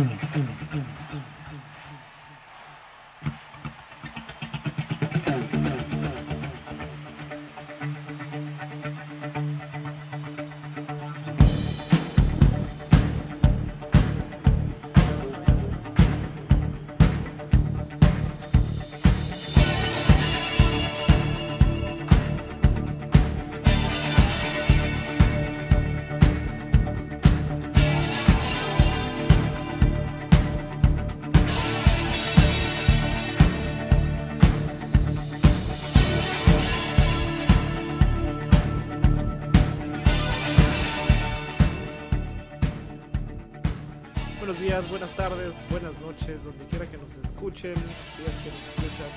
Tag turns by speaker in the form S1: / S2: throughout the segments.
S1: うん。うんうん Buenos días, buenas tardes, buenas noches, donde quiera que nos escuchen, si es que nos escuchan.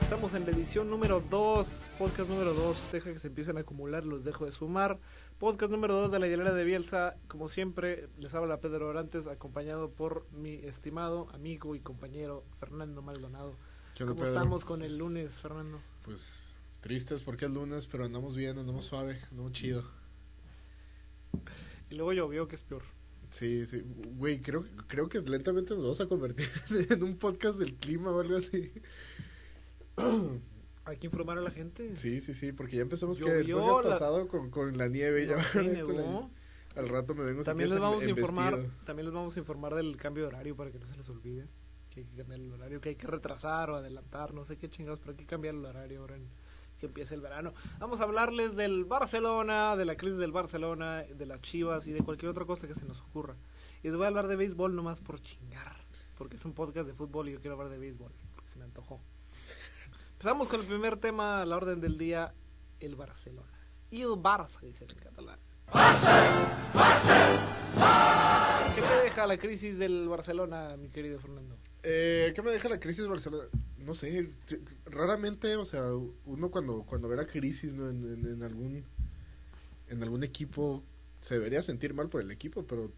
S1: Estamos en la edición número 2, podcast número 2, deja que se empiecen a acumular, los dejo de sumar. Podcast número 2 de la hielera de Bielsa, como siempre, les habla Pedro Orantes, acompañado por mi estimado amigo y compañero Fernando Maldonado.
S2: ¿Qué onda,
S1: ¿Cómo
S2: Pedro?
S1: estamos con el lunes, Fernando?
S2: Pues tristes porque es lunes, pero andamos bien, andamos suave, andamos chido.
S1: Y luego llovió, que es peor.
S2: Sí, sí. Güey, creo, creo que lentamente nos vamos a convertir en un podcast del clima o algo así.
S1: Hay que informar a la gente.
S2: Sí, sí, sí, porque ya empezamos que el podcast
S1: la-
S2: pasado con, con la nieve. Ya con la-
S1: nevó.
S2: al rato me vengo
S1: También les
S2: en-
S1: vamos a informar,
S2: vestido.
S1: también les vamos a informar del cambio de horario para que no se les olvide. Que hay que cambiar el horario, que hay que retrasar o adelantar, no sé qué chingados, pero hay que cambiar el horario ahora en que empiece el verano. Vamos a hablarles del Barcelona, de la crisis del Barcelona, de las Chivas y de cualquier otra cosa que se nos ocurra. Y les voy a hablar de béisbol nomás por chingar, porque es un podcast de fútbol y yo quiero hablar de béisbol, porque se me antojó. Empezamos con el primer tema, la orden del día, el Barcelona. Y el Barça, dice en catalán. ¿Qué te deja la crisis del Barcelona, mi querido Fernando?
S2: Eh, ¿Qué me deja la crisis Barcelona? No sé, raramente, o sea, uno cuando, cuando ve la crisis ¿no? en, en- en algún en algún equipo se debería sentir mal por el equipo, pero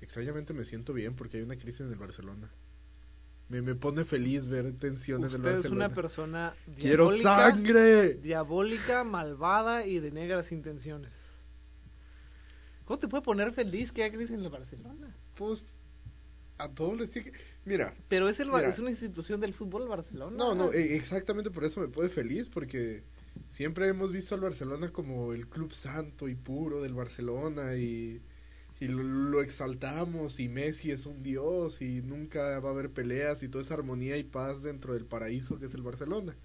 S2: extrañamente me siento bien porque hay una crisis en el Barcelona. Me, me pone feliz ver tensiones en
S1: Usted
S2: el
S1: es
S2: Barcelona.
S1: una persona
S2: ¡Quiero sangre!
S1: diabólica, malvada y de negras intenciones. ¿Cómo te puede poner feliz que haya crisis en el Barcelona?
S2: Pues a todos les tiene que... Mira,
S1: Pero es, el,
S2: Mira.
S1: es una institución del fútbol el Barcelona.
S2: No, no, eh, exactamente por eso me pone feliz, porque siempre hemos visto al Barcelona como el club santo y puro del Barcelona y, y lo, lo exaltamos y Messi es un dios y nunca va a haber peleas y toda esa armonía y paz dentro del paraíso que es el Barcelona.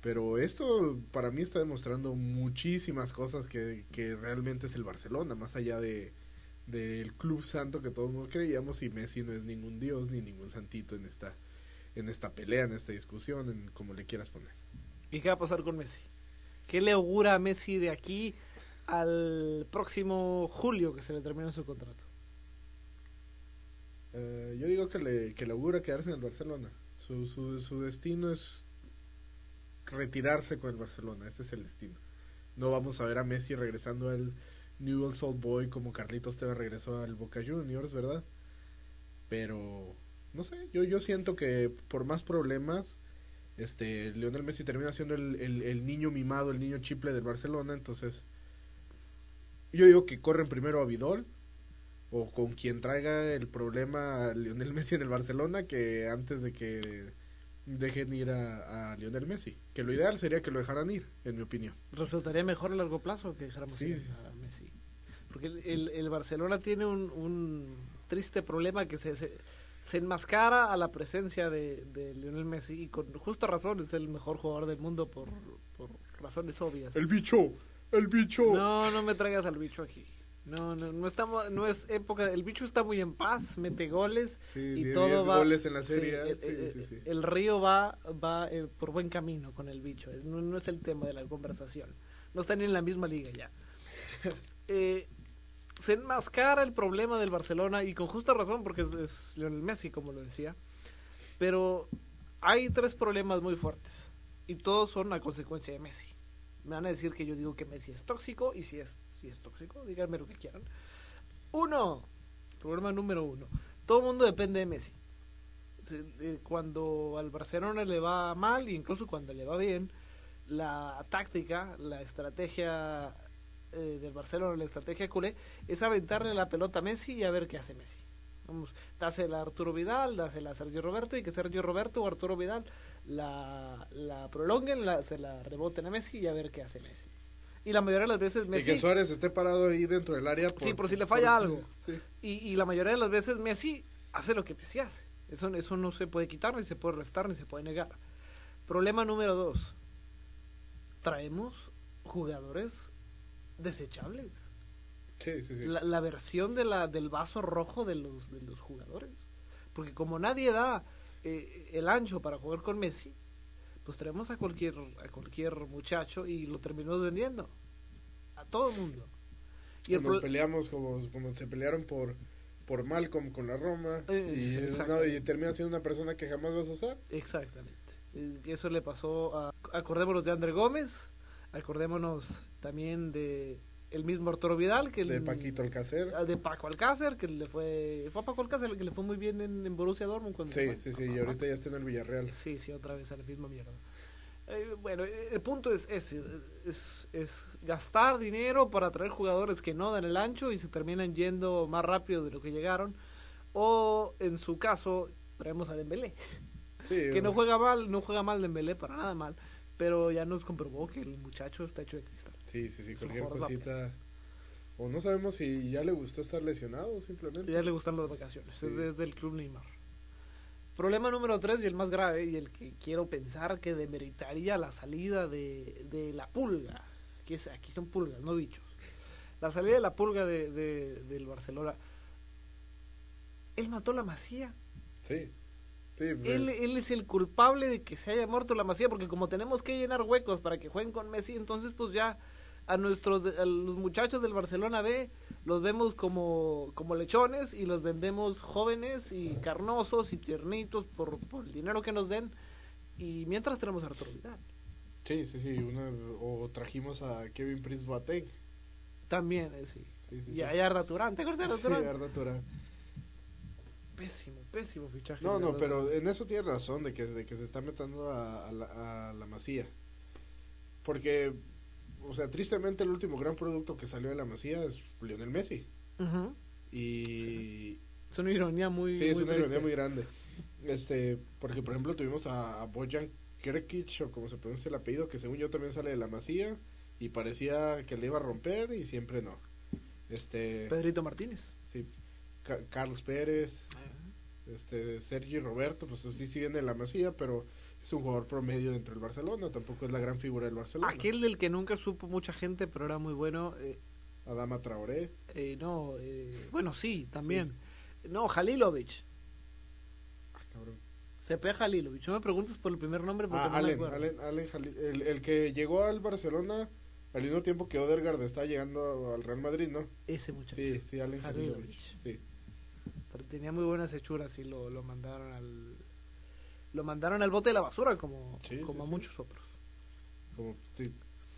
S2: Pero esto para mí está demostrando muchísimas cosas que, que realmente es el Barcelona, más allá de del club santo que todos no creíamos y Messi no es ningún dios ni ningún santito en esta en esta pelea, en esta discusión, en como le quieras poner.
S1: ¿Y qué va a pasar con Messi? ¿Qué le augura a Messi de aquí al próximo julio que se le termina su contrato?
S2: Eh, yo digo que le, que le augura quedarse en el Barcelona. Su, su, su destino es retirarse con el Barcelona. Ese es el destino. No vamos a ver a Messi regresando al Newell's Old Boy como Carlitos Tevez regresó al Boca Juniors, ¿verdad? Pero no sé, yo, yo siento que por más problemas, este Lionel Messi termina siendo el, el, el niño mimado, el niño chiple del Barcelona, entonces yo digo que corren primero a Vidal o con quien traiga el problema a Lionel Messi en el Barcelona que antes de que dejen ir a, a Lionel Messi. Que lo ideal sería que lo dejaran ir, en mi opinión.
S1: resultaría mejor a largo plazo que dejáramos
S2: Sí,
S1: ir
S2: sí.
S1: Porque el, el- el Barcelona tiene un, un triste problema que se, se, se enmascara a la presencia de, de Lionel Messi y con justa razón es el mejor jugador del mundo por, por razones obvias.
S2: El bicho, el bicho.
S1: No, no me traigas al bicho aquí. No, no, no estamos, no es época. El bicho está muy en paz, mete goles
S2: Sí,
S1: y todo va.
S2: goles en la serie.
S1: el,
S2: sí,
S1: el-
S2: sí, sí.
S1: el río va, va eh, por buen camino con el bicho. No, no es el tema de la conversación. No están en la misma liga ya. Eh, se enmascara el problema del Barcelona y con justa razón porque es, es Lionel Messi, como lo decía. Pero hay tres problemas muy fuertes y todos son a consecuencia de Messi. Me van a decir que yo digo que Messi es tóxico y si es, si es tóxico, díganme lo que quieran. Uno, problema número uno, todo el mundo depende de Messi. Cuando al Barcelona le va mal, incluso cuando le va bien, la táctica, la estrategia eh, del Barcelona, la estrategia culé, es aventarle la pelota a Messi y a ver qué hace Messi. Vamos, dásela a Arturo Vidal, dásela a Sergio Roberto y que Sergio Roberto o Arturo Vidal la, la prolonguen, la, se la reboten a Messi y a ver qué hace Messi. Y la mayoría de las veces Messi...
S2: Y que Suárez esté parado ahí dentro del área.
S1: sí, por si le falla algo. Y, y la mayoría de las veces Messi hace lo que Messi hace. Eso, eso no se puede quitar, ni se puede restar, ni se puede negar. Problema número dos. Traemos jugadores desechables.
S2: Sí, sí, sí.
S1: La, la, versión de la, del vaso rojo de los, de los jugadores. Porque como nadie da eh, el ancho para jugar con Messi, pues traemos a cualquier, a cualquier muchacho y lo terminamos vendiendo. A todo el mundo.
S2: Y nos peleamos como, como se pelearon por por Malcolm con la Roma eh, y, no, y, termina siendo una persona que jamás vas a usar.
S1: Exactamente. Eso le pasó a... Acordémonos de André Gómez, acordémonos también de el mismo Arturo Vidal que
S2: de Paquito Alcácer.
S1: Ah, de Paco Alcácer que le fue fue a Paco Alcácer que le fue muy bien en, Borussia Dortmund cuando
S2: sí sí sí y ahorita ya está en el Villarreal.
S1: Sí sí otra vez a la misma mierda. Eh, bueno el punto es ese es, es gastar dinero para traer jugadores que no dan el ancho y se terminan yendo más rápido de lo que llegaron. O en su caso traemos a Dembélé sí, que no juega mal no juega mal Dembélé para nada mal pero ya nos comprobó que el muchacho está hecho de cristal
S2: Sí, sí, sí, cualquier cosita. O no sabemos si ya le gustó estar lesionado simplemente.
S1: Ya le gustan las vacaciones, es desde el club Neymar. Problema número tres y el más grave y el que quiero pensar que demeritaría la salida de, de la pulga, que es, aquí son pulgas, no bichos. La salida de la pulga de, de, del Barcelona. Él mató la masía.
S2: Sí. Sí,
S1: él, él, es el culpable de que se haya muerto la masía, porque como tenemos que llenar huecos para que jueguen con Messi, entonces pues ya a nuestros a los muchachos del Barcelona B los vemos como, como lechones y los vendemos jóvenes y carnosos y tiernitos por, por el dinero que nos den y mientras tenemos a Arturo Vidal.
S2: Sí, sí, sí, o trajimos a Kevin Prince Boateng.
S1: También, eh, sí. y a Arda Turán, ¿te acuerdas de Arda Turán?
S2: Sí, Arda Turán.
S1: Pésimo, pésimo fichaje.
S2: No, no, pero en eso tiene razón de que, de que se está metiendo a, a, la, a la masía. Porque o sea, tristemente el último gran producto que salió de la Masía es Lionel Messi. Y...
S1: Es una ironía muy
S2: Sí, es una ironía muy grande. Este, porque por ejemplo tuvimos a, Bojan Kerkic, o como se pronuncia el apellido, que según yo también sale de la Masía, y parecía que le iba a romper y siempre no. Este...
S1: Pedrito Martínez.
S2: Carlos Pérez. Este, Sergi Roberto, pues sí, sí viene de la Masía, pero es un jugador promedio dentro del Barcelona, tampoco es la gran figura del Barcelona.
S1: Aquel del que nunca supo mucha gente, pero era muy bueno. Eh,
S2: Adama Traoré.
S1: Eh, no, eh, bueno, sí, también. No, Halilovic.
S2: Ah, cabrón.
S1: Se pega Halilovic. No me preguntes por el primer nombre porque
S2: ah, no Allen, me Allen, Allen el, el, que llegó al Barcelona al mismo tiempo que Odegaard está llegando al Real Madrid, ¿no?
S1: Ese muchacho.
S2: Sí, sí, Allen. Sí.
S1: Tenía muy buenas hechuras y lo, lo mandaron al lo mandaron al bote de la basura como, como a muchos otros.
S2: Como,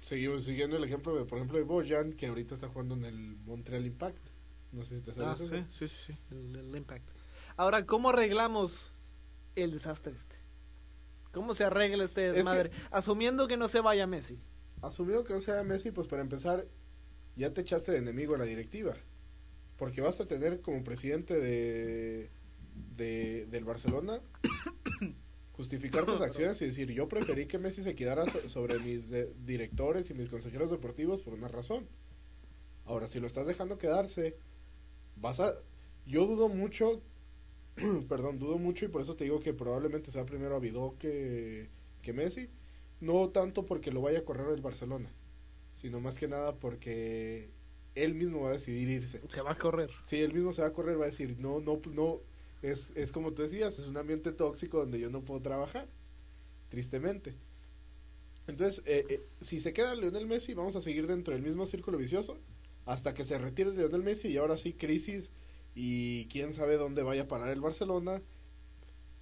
S2: seguimos siguiendo el ejemplo, de, por ejemplo, de Bojan, que ahorita está jugando en el Montreal Impact. No sé si te sabes
S1: ah, eso. Sí, sí, sí, el, Impact. Ahora, ¿cómo arreglamos el desastre este? ¿Cómo se arregla este desmadre? Asumiendo que no se vaya Messi.
S2: Asumiendo que no se vaya Messi, pues para empezar, ya te echaste de enemigo a la directiva. Porque vas a tener como presidente de, de del Barcelona justificar tus acciones y decir, yo preferí que Messi se quedara sobre mis directores y mis consejeros deportivos por una razón. Ahora, si lo estás dejando quedarse, vas a... Yo dudo mucho, perdón, dudo mucho y por eso te digo que probablemente sea primero Avidó que, que Messi. No tanto porque lo vaya a correr el Barcelona, sino más que nada porque él mismo va a decidir irse.
S1: Se va a correr.
S2: Sí, él mismo se va a correr, va a decir, no, no, no, es, es como tú decías, es un ambiente tóxico donde yo no puedo trabajar, tristemente. Entonces, eh, eh, si se queda Lionel Messi, vamos a seguir dentro del mismo círculo vicioso hasta que se retire Lionel Messi y ahora sí crisis y quién sabe dónde vaya a parar el Barcelona.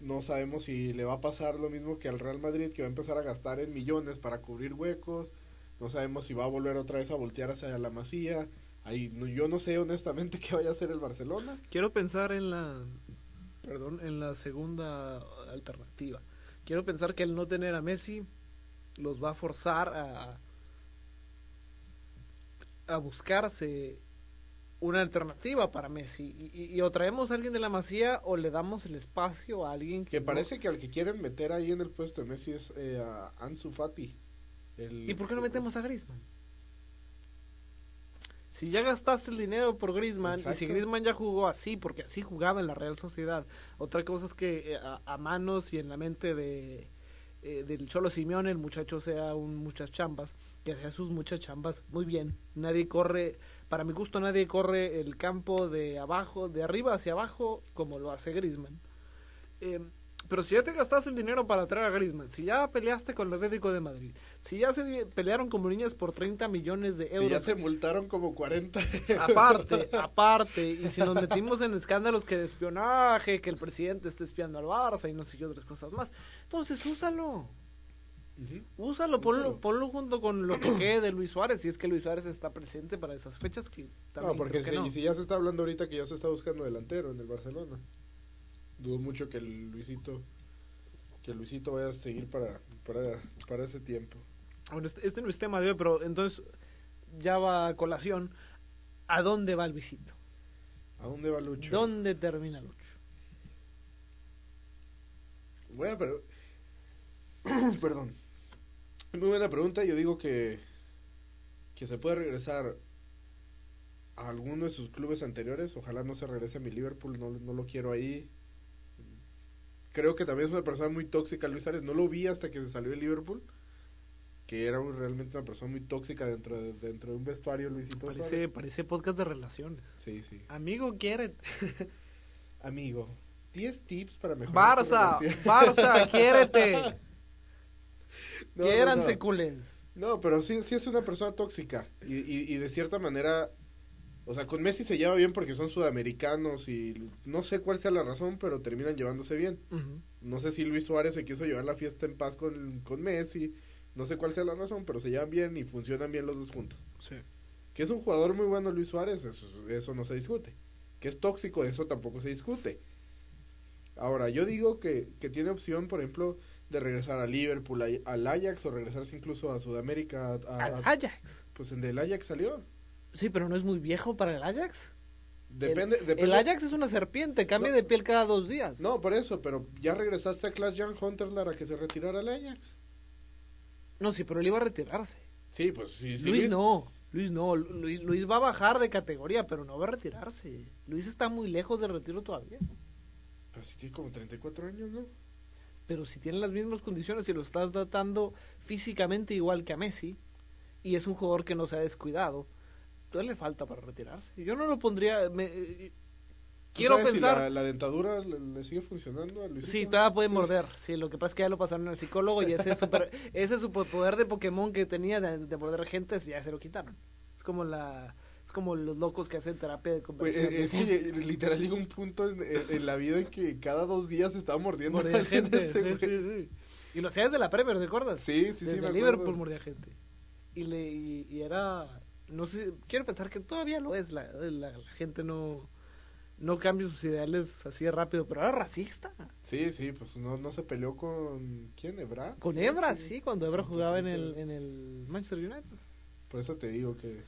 S2: No sabemos si le va a pasar lo mismo que al Real Madrid, que va a empezar a gastar en millones para cubrir huecos. No sabemos si va a volver otra vez a voltear hacia la masía. Ahí, yo no sé honestamente qué vaya a hacer el Barcelona.
S1: Quiero pensar en la perdón, en la segunda alternativa. Quiero pensar que el no tener a Messi los va a forzar a, a buscarse una alternativa para Messi. Y, o traemos a alguien de la Masía o le damos el espacio a alguien que,
S2: Que
S1: no-
S2: parece que al que quieren meter ahí en el puesto de Messi es eh, a Ansu Fati. El-
S1: ¿Y por qué no metemos a Griezmann? Si ya gastaste el dinero por Griezmann y si. Griezmann ya jugó así, porque así jugaba en la Real Sociedad. Otra cosa es que eh, a, a manos y en la mente de eh, del Cholo Simeone el muchacho sea un muchas chambas, que hacía sus muchas chambas muy bien. Nadie corre, para mi gusto nadie corre el campo de abajo, de arriba hacia abajo como lo hace Griezmann. Eh, pero si ya te gastaste el dinero para traer a Griezmann, si ya peleaste con el Atlético de Madrid, si ya se pelearon como niñas por 30 millones de euros,
S2: ya se multaron como 40.
S1: aparte, aparte, y si nos metimos en escándalos que de espionaje, que el presidente esté espiando al Barça y no sé qué otras cosas más, entonces úsalo. Úsalo, ponlo, ponlo junto con lo que quede de Luis Suárez, si es que Luis Suárez está presente para esas fechas que también
S2: No, porque
S1: creo que
S2: si,
S1: no.
S2: si ya se está hablando ahorita que ya se está buscando delantero en el Barcelona. Dudo mucho que el Luisito que Luisito vaya a seguir para, para, para ese tiempo.
S1: Bueno, este, este no es tema de hoy, pero entonces ya va a colación. ¿A dónde va Luisito?
S2: ¿A dónde va Lucho?
S1: ¿Dónde termina Lucho?
S2: Buena pero Perdón. Muy buena pregunta. Yo digo que, que se puede regresar a alguno de sus clubes anteriores. Ojalá no se regrese a mi Liverpool. No, no lo quiero ahí. Creo que también es una persona muy tóxica, Luis Suárez. No lo vi hasta que se salió de Liverpool. Que era un- realmente una persona muy tóxica dentro de, dentro de un vestuario, Luisito
S1: Parece,
S2: Suárez.
S1: parece podcast de relaciones.
S2: Sí, sí.
S1: Amigo, quiere.
S2: Amigo, 10 tips para mejorar
S1: Barça. Barça, quiérete.
S2: No,
S1: Quiéranse,
S2: no. pero sí, sí es una persona tóxica. Y, y, y de cierta manera, o sea, con Messi se lleva bien porque son sudamericanos y no sé cuál sea la razón, pero terminan llevándose bien. No sé si Luis Suárez se quiso llevar la fiesta en paz con, con Messi. No sé cuál sea la razón, pero se llevan bien y funcionan bien los dos juntos.
S1: Sí.
S2: Que es un jugador muy bueno Luis Suárez, eso, eso no se discute. Que es tóxico, eso tampoco se discute. Ahora, yo digo que, que tiene opción, por ejemplo, de regresar a Liverpool, a- al Ajax o regresarse incluso a Sudamérica. a-
S1: Al Ajax.
S2: pues en del Ajax salió.
S1: Sí, pero no es muy viejo para el Ajax.
S2: Depende,
S1: el,
S2: depende.
S1: el Ajax es una serpiente, cambia
S2: No.
S1: de piel cada dos días.
S2: No, por eso, pero ya regresaste a Klaas Jan Hunterlar a que se retirara al Ajax.
S1: No, sí, pero él iba a retirarse.
S2: Sí, pues sí, sí.
S1: Luis no, Luis no, Luis, Luis va a bajar de categoría, pero no va a retirarse. Luis está muy lejos del retiro todavía.
S2: Pero sí tiene como 34 años, ¿no?
S1: Pero si tiene las mismas condiciones y lo estás tratando físicamente igual que a Messi, y es un jugador que no se ha descuidado, todavía le falta para retirarse. Yo no lo pondría... me- eh,
S2: ¿Tú
S1: quiero
S2: sabes si
S1: pensar...
S2: la, la dentadura le, le sigue funcionando a Luisito?
S1: Sí, todavía puede
S2: Sí.
S1: morder. Sí, lo que pasa es que ya lo pasaron al psicólogo y ese super, ese superpoder de Pokémon que tenía de, de morder gente ya se lo quitaron. Es como la es como los locos que hacen terapia de
S2: Pues,
S1: conversión.
S2: eh, es que literal llega un punto en, en- en la vida en que cada dos días estaba mordiendo a
S1: mordía gente.
S2: ese
S1: Sí, sí, sí. Y lo hacía desde la Premier, ¿te acuerdas?
S2: Sí, sí, sí,
S1: desde
S2: me acuerdo.
S1: Liverpool mordía gente. Y le y, y era no sé, quiero pensar que todavía lo es la, la, la gente no no cambia sus ideales así de rápido, pero era racista.
S2: Sí, sí, pues no, no se peleó con... ¿Quién? ¿Ebra?
S1: Con Ebra, sí, cuando Ebra jugaba en el,
S2: Entonces,
S1: en el Manchester United.
S2: Por eso te digo que...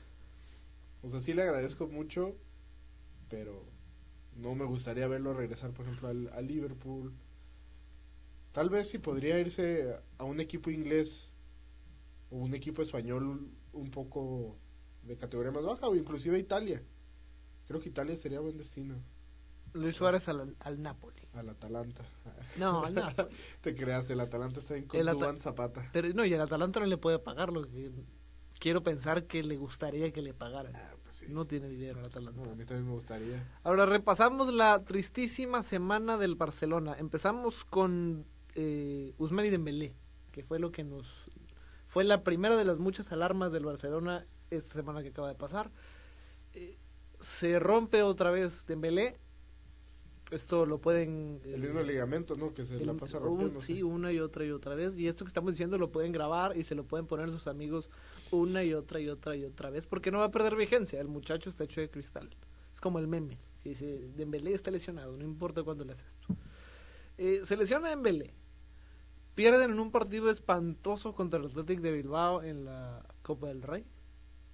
S2: O sea, sí le agradezco mucho, pero no me gustaría verlo regresar, por ejemplo, al, a Liverpool. Tal vez sí podría irse a un equipo inglés o un equipo español un poco de categoría más baja o inclusive a Italia. Creo que Italia sería buen destino.
S1: Luis Suárez al, al Napoli.
S2: Al Atalanta.
S1: No, al Napoli.
S2: Te creas, el Atalanta está bien con
S1: El Ata-
S2: Zapata.
S1: Pero no, y el Atalanta no le puede pagar lo que quiero pensar que le gustaría que le pagara.
S2: Ah, pues sí.
S1: No tiene dinero el Atalanta.
S2: No, a mí también me gustaría.
S1: Ahora repasamos la tristísima semana del Barcelona. Empezamos con eh, Usman y Dembélé, que fue lo que nos fue la primera de las muchas alarmas del Barcelona esta semana que acaba de pasar. Eh, se rompe otra vez Dembélé. Esto lo pueden
S2: El
S1: eh,
S2: mismo ligamento, ¿no? Que se la pasa
S1: un-
S2: rompiendo.
S1: sí, una y otra y otra vez. Y esto que estamos diciendo lo pueden grabar y se lo pueden poner sus amigos una y otra y otra y otra vez porque no va a perder vigencia. El muchacho está hecho de cristal. Es como el meme que dice, Dembélé está lesionado, no importa cuándo le haces esto. Eh, se lesiona Dembélé. Pierden en un partido espantoso contra el Athletic de Bilbao en la Copa del Rey.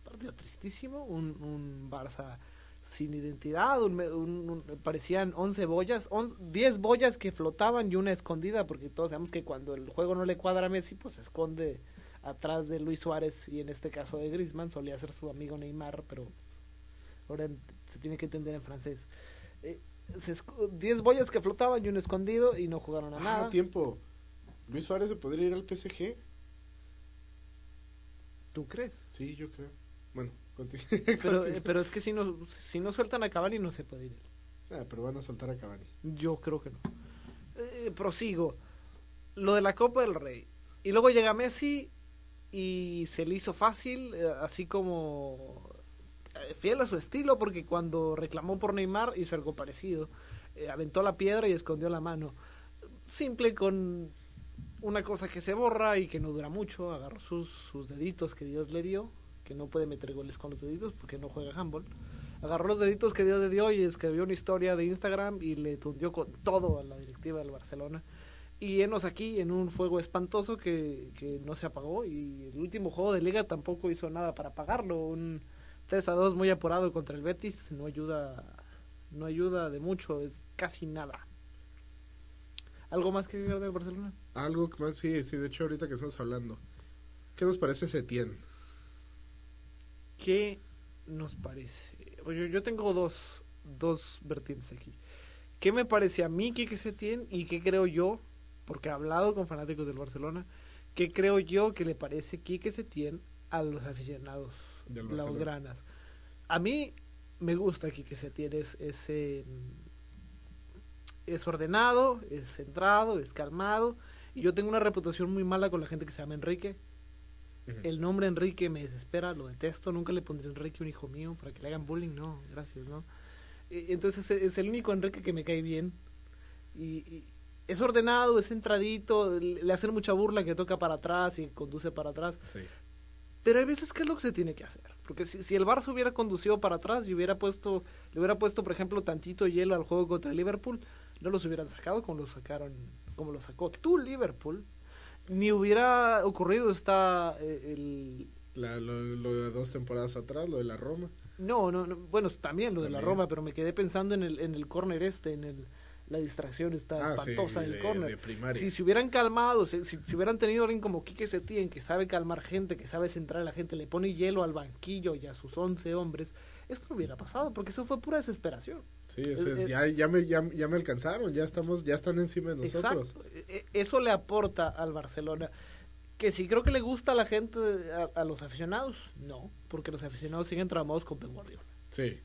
S1: Partido tristísimo. Un, un Barça sin identidad, un, un, un, parecían 11 boyas, 10 boyas que flotaban y una escondida, porque todos sabemos que cuando el juego no le cuadra a Messi, pues se esconde atrás de Luis Suárez y en este caso de Griezmann, solía ser su amigo Neymar, pero ahora se tiene que entender en francés. 10 eh, boyas que flotaban y un escondido y no jugaron a ah, nada.
S2: tiempo. Luis Suárez se podría ir al PSG.
S1: ¿Tú crees?
S2: Sí, yo creo. Bueno,
S1: pero, eh, pero es que si no, si no sueltan a Cavani no se puede ir.
S2: Ah, pero van a soltar a Cavani.
S1: Yo creo que no. Eh, prosigo. Lo de la Copa del Rey. Y luego llega Messi y se le hizo fácil, eh, así como fiel a su estilo, porque cuando reclamó por Neymar hizo algo parecido. aventó la piedra y escondió la mano. Simple con una cosa que se borra y que no dura mucho. Agarró sus, sus deditos que Dios le dio que no puede meter goles con los deditos porque no juega handball. Agarró los deditos que Dios le dio y escribió una historia de Instagram y le tundió con todo a la directiva del Barcelona. Y enos aquí en un fuego espantoso que, que no se apagó y el último juego de liga tampoco hizo nada para apagarlo. Un 3 a 2 muy apurado contra el Betis no ayuda, no ayuda de mucho, es casi nada. ¿Algo más que decir de Barcelona?
S2: Algo más, sí, sí, de hecho ahorita que estamos hablando. ¿Qué nos parece Setién?
S1: ¿Qué nos parece? Yo, yo tengo dos, dos vertientes aquí. ¿Qué me parece a mí que se tiene y qué creo yo, porque he hablado con fanáticos del Barcelona, qué creo yo que le parece que se tiene a los aficionados blaugranas? A mí me gusta que se tiene es, es, es ordenado, es centrado, es calmado. Y yo tengo una reputación muy mala con la gente que se llama Enrique. El nombre Enrique me desespera, lo detesto, nunca le pondré Enrique a un hijo mío para que le hagan bullying, no, gracias, ¿no? E, entonces es el único Enrique que me cae bien. Y, es ordenado, es centradito, le hacen mucha burla que toca para atrás y conduce para atrás. Pero hay veces que es lo que se tiene que hacer. Porque si, si el Barça hubiera conducido para atrás y hubiera puesto, le hubiera puesto, por ejemplo, tantito hielo al juego contra el Liverpool, no los hubieran sacado como lo sacaron, como lo sacó tu Liverpool ni hubiera ocurrido está eh, el...
S2: lo, de dos temporadas atrás, lo de la Roma.
S1: No, no, bueno, también lo de la Roma, pero me quedé pensando en el, en el córner este, en el la distracción está ah, espantosa en el córner. Si se hubieran calmado, si, si, hubieran tenido alguien como Quique Setién que sabe calmar gente, que sabe centrar a la gente, le pone hielo al banquillo y a sus once hombres, esto no hubiera pasado, porque eso fue pura desesperación.
S2: Sí, eso es, ya, ya, me, ya, me alcanzaron, ya estamos, ya están encima de nosotros. Exacto.
S1: E, e, eso le aporta al Barcelona. Que si creo que le gusta a la gente, a, los aficionados, no, porque los aficionados siguen tramados con Pep Guardiola.
S2: Sí.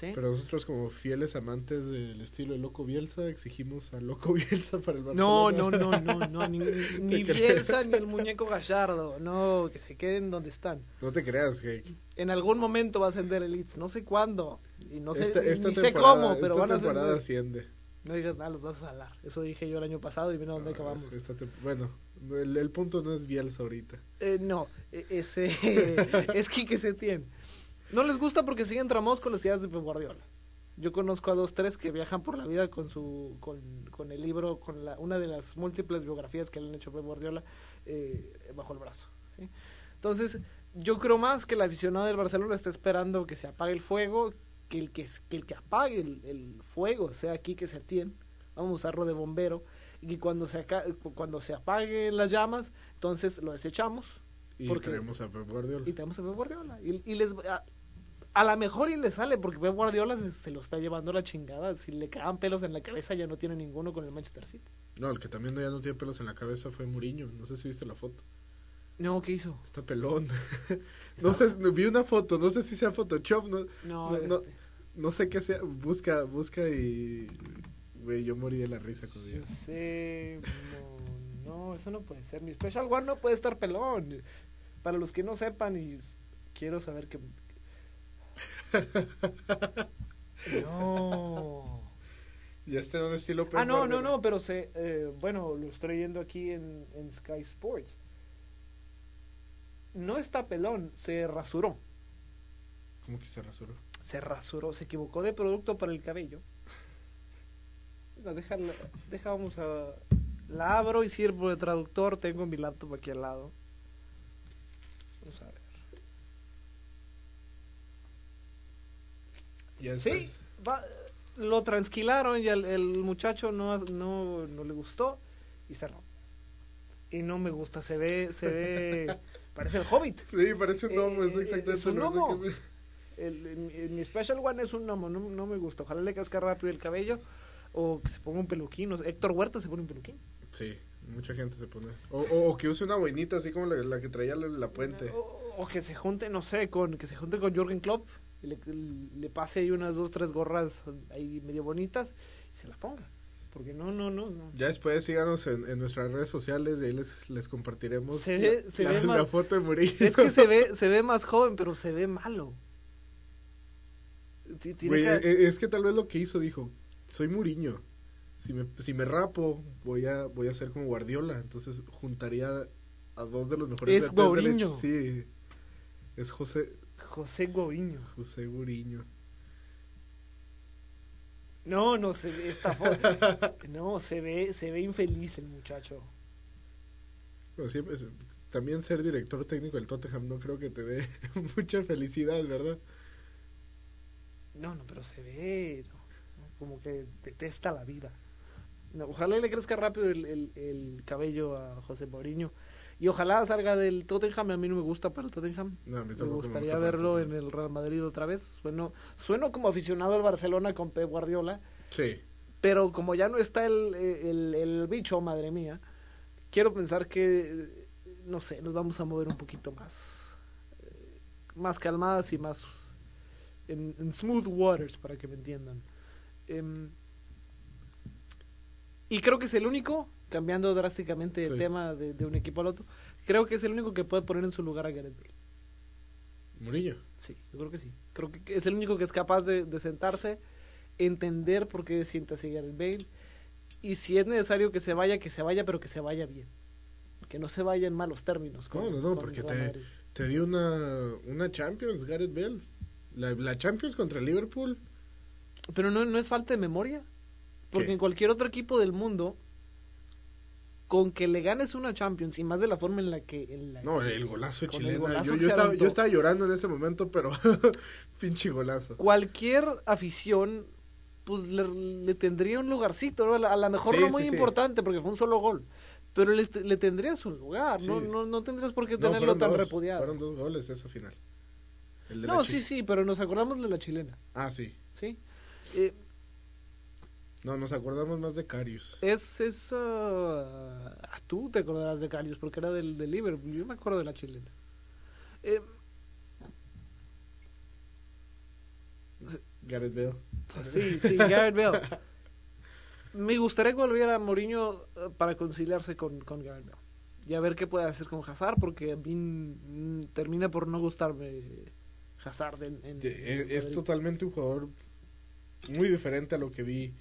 S2: Pero nosotros como fieles amantes del estilo de Loco Bielsa exigimos a Loco Bielsa para el Barcelona.
S1: No, no, no, no, no ni, ni Bielsa ni el muñeco Gallardo, no, que se queden donde están.
S2: No te creas que
S1: en algún momento va a ascender el Leeds, no sé cuándo y no sé ni sé cómo, pero van a ascender.
S2: asciende.
S1: No digas nada, los vas a salar. Eso dije yo el año pasado y mira dónde acabamos.
S2: bueno, el, el, punto no es Bielsa ahorita.
S1: Eh, no, e, ese es Quique Setién. No les gusta porque siguen tramados con las ideas de Pep Guardiola. Yo conozco a dos, tres que viajan por la vida con su, con, con el libro, con la, una de las múltiples biografías que le han hecho Pep Guardiola eh, bajo el brazo. ¿sí? Entonces, yo creo más que el aficionado del Barcelona está esperando que se apague el fuego, que el que, que, el que apague el, fuego sea aquí que se atiene, vamos a usarlo de bombero, y que cuando se, cuando se apaguen las llamas, entonces lo desechamos.
S2: Y tenemos a Pep Guardiola.
S1: Y tenemos a Pep Guardiola. Y, y les, a lo mejor y le sale, porque Pep Guardiola se, lo está llevando la chingada. Si le cagan pelos en la cabeza, ya no tiene ninguno con el Manchester City.
S2: No, el que también ya no tiene pelos en la cabeza fue Mourinho. No sé si viste la foto.
S1: No, ¿qué hizo?
S2: Está pelón. no sé, vi una foto, no sé si sea Photoshop. No,
S1: no,
S2: no, no, sé qué sea. Busca, busca y. Güey, yo morí de la risa con
S1: Yo sé. No, no, eso no puede ser. Mi Special One no puede estar pelón. Para los que no sepan y quiero saber que no.
S2: Ya está en un estilo
S1: Ah, no, no, no, pero se, eh, bueno, lo estoy viendo aquí en, Sky Sports. No está pelón, se rasuró.
S2: ¿Cómo que se rasuró?
S1: Se rasuró, se equivocó de producto para el cabello. No, deja, deja, vamos a... La abro y sirvo de traductor, tengo mi laptop aquí al lado. Vamos a ver.
S2: Ya
S1: Sí, va- lo transquilaron y al- el muchacho no, no, no le gustó y cerró. Y no me gusta, se ve, se ve, parece el Hobbit.
S2: Sí, parece un gnomo, es
S1: Eh,
S2: exactamente
S1: es un
S2: que-
S1: gnomo. El, mi Special One es un gnomo, no, no me gusta. Ojalá le casca rápido el cabello o que se ponga un peluquín. sé, Héctor Huerta se pone un peluquín.
S2: Sí, mucha gente se pone. O, o, o que use una boinita así como la, la que traía la, la puente.
S1: O, o que se junte, no sé, con que se junte con Jürgen Klopp le, le pase ahí unas dos, tres gorras ahí medio bonitas y se las ponga. Porque no, no, no, no.
S2: Ya después síganos en, en nuestras redes sociales, de ahí les, les compartiremos
S1: Se ve-
S2: la,
S1: se
S2: la-
S1: ve
S2: la
S1: más-
S2: foto de Murillo.
S1: Es que se ve, se ve más joven, pero se ve malo.
S2: Güey,
S1: que-
S2: e- es que tal vez lo que hizo, dijo, soy Muriño. Si me, si me rapo, voy a, voy a ser como Guardiola. Entonces juntaría a dos de los mejores
S1: Es
S2: la-
S1: Mourinho.
S2: Sí, es José,
S1: José Goviño.
S2: José Muriño.
S1: No, no se ve esta foto. No, se ve, se ve infeliz el muchacho.
S2: Siempre también ser director técnico del Tottenham no creo que te dé mucha felicidad, ¿verdad?
S1: No, no, pero se ve no, como que detesta la vida. No, ojalá le crezca rápido el, el- el cabello a José Mourinho. Y ojalá salga del Tottenham. A mí no me gusta para el Tottenham.
S2: No, a mí
S1: Me gustaría
S2: gusta
S1: verlo en el Real Madrid otra vez. Sueno, sueno como aficionado al Barcelona con Pep Guardiola.
S2: Sí,
S1: Pero como ya no está el, el, el bicho, madre mía, quiero pensar que, no sé, nos vamos a mover un poquito más, eh, más calmadas y más en, en smooth waters, para que me entiendan. Em, y creo que es el único, cambiando drásticamente
S2: Sí.
S1: tema de, de un equipo al otro, creo que es el único que puede poner en su lugar a Gareth Bale.
S2: Murillo.
S1: Sí, yo creo que sí. Creo que es el único que es capaz de, de sentarse, entender por qué siente así Gareth Bale. Y si es necesario que se vaya, que se vaya, pero que se vaya bien. Que no se vaya en malos términos. con-
S2: No, no, no, porque te-. Te dio una, una Champions, Gareth Bale. La, la Champions contra Liverpool.
S1: Pero no, no es falta de memoria. Porque
S2: ¿Qué?
S1: en cualquier otro equipo del mundo, con que le ganes una Champions y más de la forma en la que. en la
S2: No,
S1: que-
S2: el golazo chileno. yo, estaba, yo estaba llorando en ese momento, pero pinche golazo.
S1: Cualquier afición, pues le, le tendría un lugarcito. ¿no? A lo mejor
S2: Sí,
S1: no muy
S2: sí, sí.
S1: importante porque fue un solo gol. Pero le, le tendría su lugar. No, no, no tendrías por qué tenerlo tan
S2: dos,
S1: repudiado.
S2: Fueron dos goles eso final. El de
S1: No, sí, sí, pero nos acordamos de la chilena,
S2: Ah, sí.
S1: ¿sí? Eh,
S2: No, nos acordamos más de Carius.
S1: es esa... ah, tú te acordarás de Carius porque era del, del Liverpool, yo me acuerdo de la chilena. Eh,
S2: Gareth Bale.
S1: sí, sí, Gareth Bale. Me gustaría que volviera Mourinho eh, para conciliarse con, con Gareth Bale. Y a ver qué puede hacer con Hazard, porque a mí mm, termina por no gustarme Hazard en, en
S2: es, es totalmente un jugador muy diferente a lo que vi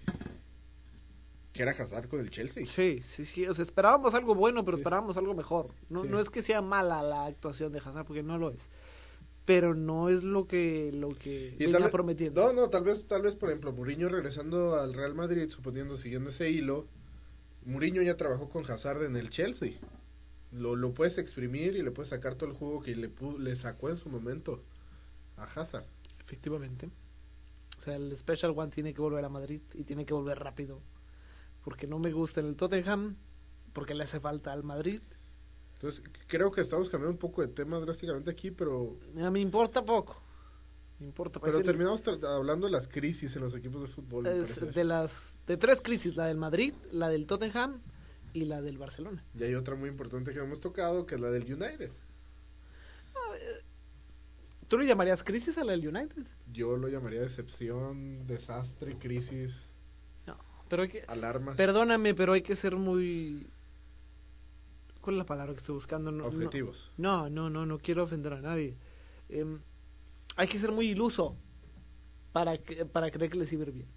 S2: que era Hazard con el Chelsea.
S1: Sí, sí, sí. O sea, esperábamos algo bueno, pero
S2: Sí.
S1: esperábamos algo mejor. No,
S2: Sí.
S1: no es que sea mala la actuación de Hazard, porque no lo es. Pero no es lo que, lo que
S2: Y tal
S1: venía
S2: vez-
S1: prometiendo.
S2: No, no, tal vez, tal vez, por ejemplo, Mourinho regresando al Real Madrid, suponiendo, siguiendo ese hilo, Mourinho ya trabajó con Hazard en el Chelsea. Lo, lo puedes exprimir y le puedes sacar todo el jugo que le, le sacó en su momento a Hazard.
S1: Efectivamente. O sea, el Special One tiene que volver a Madrid y tiene que volver rápido. Porque no me gusta en el Tottenham, porque le hace falta al Madrid.
S2: Entonces, creo que estamos cambiando un poco de tema drásticamente aquí, pero,
S1: A mí me importa poco. Me importa.
S2: pero terminamos hablando de las crisis en los equipos de fútbol.
S1: es de las de tres crisis, la del Madrid, la del Tottenham y la del Barcelona.
S2: Y hay otra muy importante que hemos tocado, que es la del United.
S1: ¿Tú le llamarías crisis a la del United?
S2: Yo lo llamaría decepción, desastre, crisis,
S1: No, pero hay que,
S2: alarmas,
S1: Perdóname, pero hay que ser muy... ¿Cuál es la palabra que estoy buscando? No,
S2: objetivos.
S1: No, no, no, no quiero ofender a nadie. Em, hay que ser muy iluso para, que- para creer que les iba a ir bien.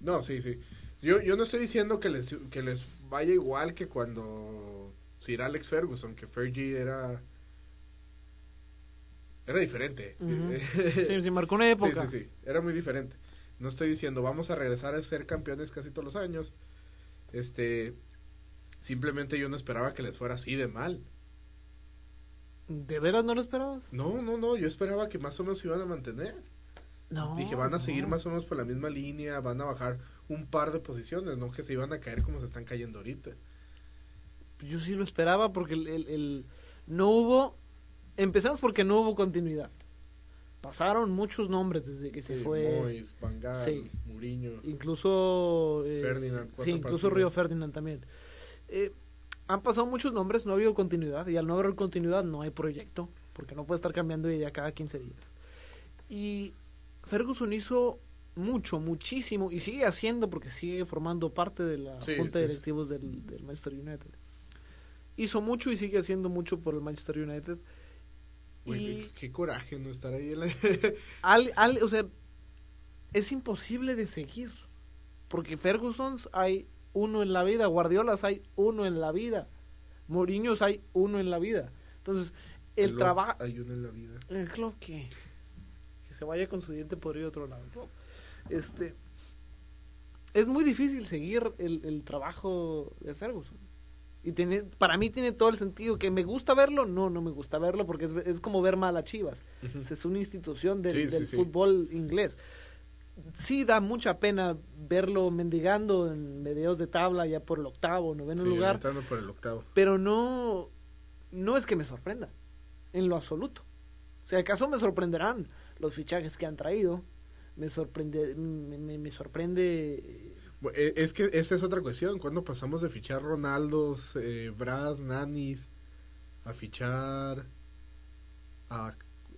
S2: No, sí, sí. Yo, yo no estoy diciendo que les, que les vaya igual que cuando Sir Alex Ferguson, que Fergie era... Era diferente.
S1: Sí, sí, marcó una época.
S2: Sí, sí, sí. Era muy diferente. No estoy diciendo vamos a regresar a ser campeones casi todos los años. Este, simplemente yo no esperaba que les fuera así de mal.
S1: ¿De veras no lo esperabas?
S2: No, no, no. Yo esperaba que más o menos se iban a mantener.
S1: No,
S2: Dije, van a seguir
S1: no.
S2: más o menos por la misma línea, van a bajar un par de posiciones, no que se iban a caer como se están cayendo ahorita.
S1: Yo sí lo esperaba porque el, el- el- no hubo... Empezamos porque no hubo continuidad. Pasaron muchos nombres desde que se
S2: Sí,
S1: fue...
S2: Mois, Van Gaal,
S1: Sí.
S2: Mourinho.
S1: Incluso... eh,
S2: Ferdinand,
S1: Sí, incluso
S2: partidos.
S1: Río Ferdinand también. Eh, han pasado muchos nombres, no ha habido continuidad. Y al no haber continuidad no hay proyecto. Porque no puede estar cambiando de idea cada 15 días. Y Ferguson hizo mucho, muchísimo. Y sigue haciendo porque sigue formando parte de la
S2: Sí,
S1: junta de directivos del, del Manchester United. Hizo mucho y sigue haciendo mucho por el Manchester United.
S2: Güey,
S1: y
S2: qué, coraje no estar ahí en la...
S1: al, al- o sea, es imposible de seguir. Porque Fergusons hay uno en la vida, Guardiolas hay uno en la vida, Mourinhos hay uno en la vida. Entonces, el trabajo...
S2: Hay uno en la vida.
S1: El club que, que se vaya con su diente podrido a otro lado. Este, es muy difícil seguir el, el trabajo de Ferguson. Y tiene, para mí tiene todo el sentido. ¿Que me gusta verlo? No, no me gusta verlo porque es, es como ver mal a Chivas. Es una institución del,
S2: Sí, sí,
S1: del
S2: sí.
S1: fútbol inglés. Sí da mucha pena verlo mendigando en medios de tabla ya por el octavo, noveno lugar,
S2: ahorita ando por el octavo.
S1: pero no, no es que me sorprenda, en lo absoluto. Si acaso me sorprenderán los fichajes que han traído, me sorprende, me, me- me sorprende
S2: Es que esta es otra cuestión. Cuando pasamos de fichar Ronaldos, eh, Bras, Nanis, a fichar a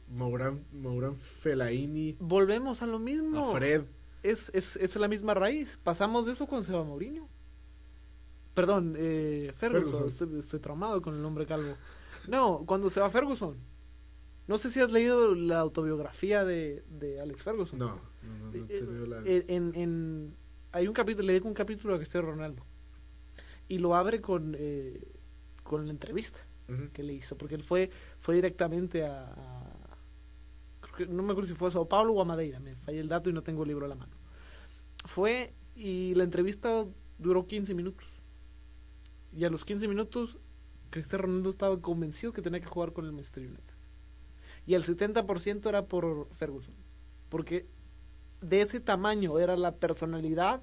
S2: Mourán, Mourán Fellaini,
S1: volvemos a lo mismo.
S2: a Fred.
S1: Es, es, es la misma raíz. Pasamos de eso con Seba Mourinho. Perdón, eh, Ferguson.
S2: Ferguson.
S1: Estoy, estoy traumado con el nombre calvo. No, cuando se va Ferguson. No sé si has leído la autobiografía de, de Alex Ferguson.
S2: No, no, no, no
S1: Eh,
S2: te digo la-
S1: eh, en, en- hay un capítulo, le dedico un capítulo a Cristiano Ronaldo. Y lo abre con, eh, con la entrevista
S2: Ujú.
S1: que le hizo, porque él fue, fue directamente a, a- creo que- no me acuerdo si fue a Sao Paulo o a Madeira, me fallé el dato y no tengo el libro a la mano. Fue y la entrevista duró 15 minutos. Y a los 15 minutos, Cristiano Ronaldo estaba convencido que tenía que jugar con el Manchester United. Y el 70% era por Ferguson. Porque de ese tamaño era la personalidad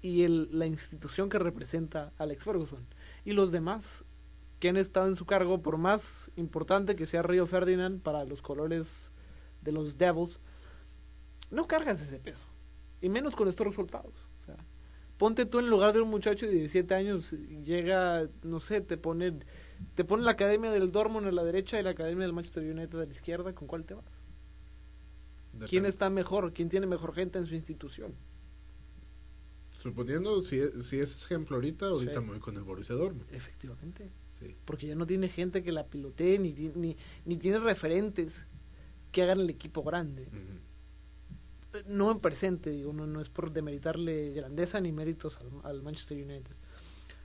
S1: y la institución que representa Alex Ferguson. Y los demás que han estado en su cargo, por más importante que sea Río Ferdinand para los colores de los Devils, no cargas ese peso. Y menos con estos resultados. Ponte tú en lugar de un muchacho de 17 años, llega, no sé, te pone, te pone la academia del Dortmund a la derecha y la academia del Manchester United a la izquierda, ¿con cuál te vas? ¿Quién está mejor? ¿Quién tiene mejor gente en su institución?
S2: Suponiendo, si, es- si es ejemplo ahorita, ahorita
S1: Sí.
S2: me voy con el Borussia Dortmund.
S1: Efectivamente.
S2: Sí.
S1: Porque ya no tiene gente que la pilotee, ni, ni, ni tiene referentes que hagan el equipo grande. No en presente, digo, no, no es por demeritarle grandeza ni méritos al, al Manchester United.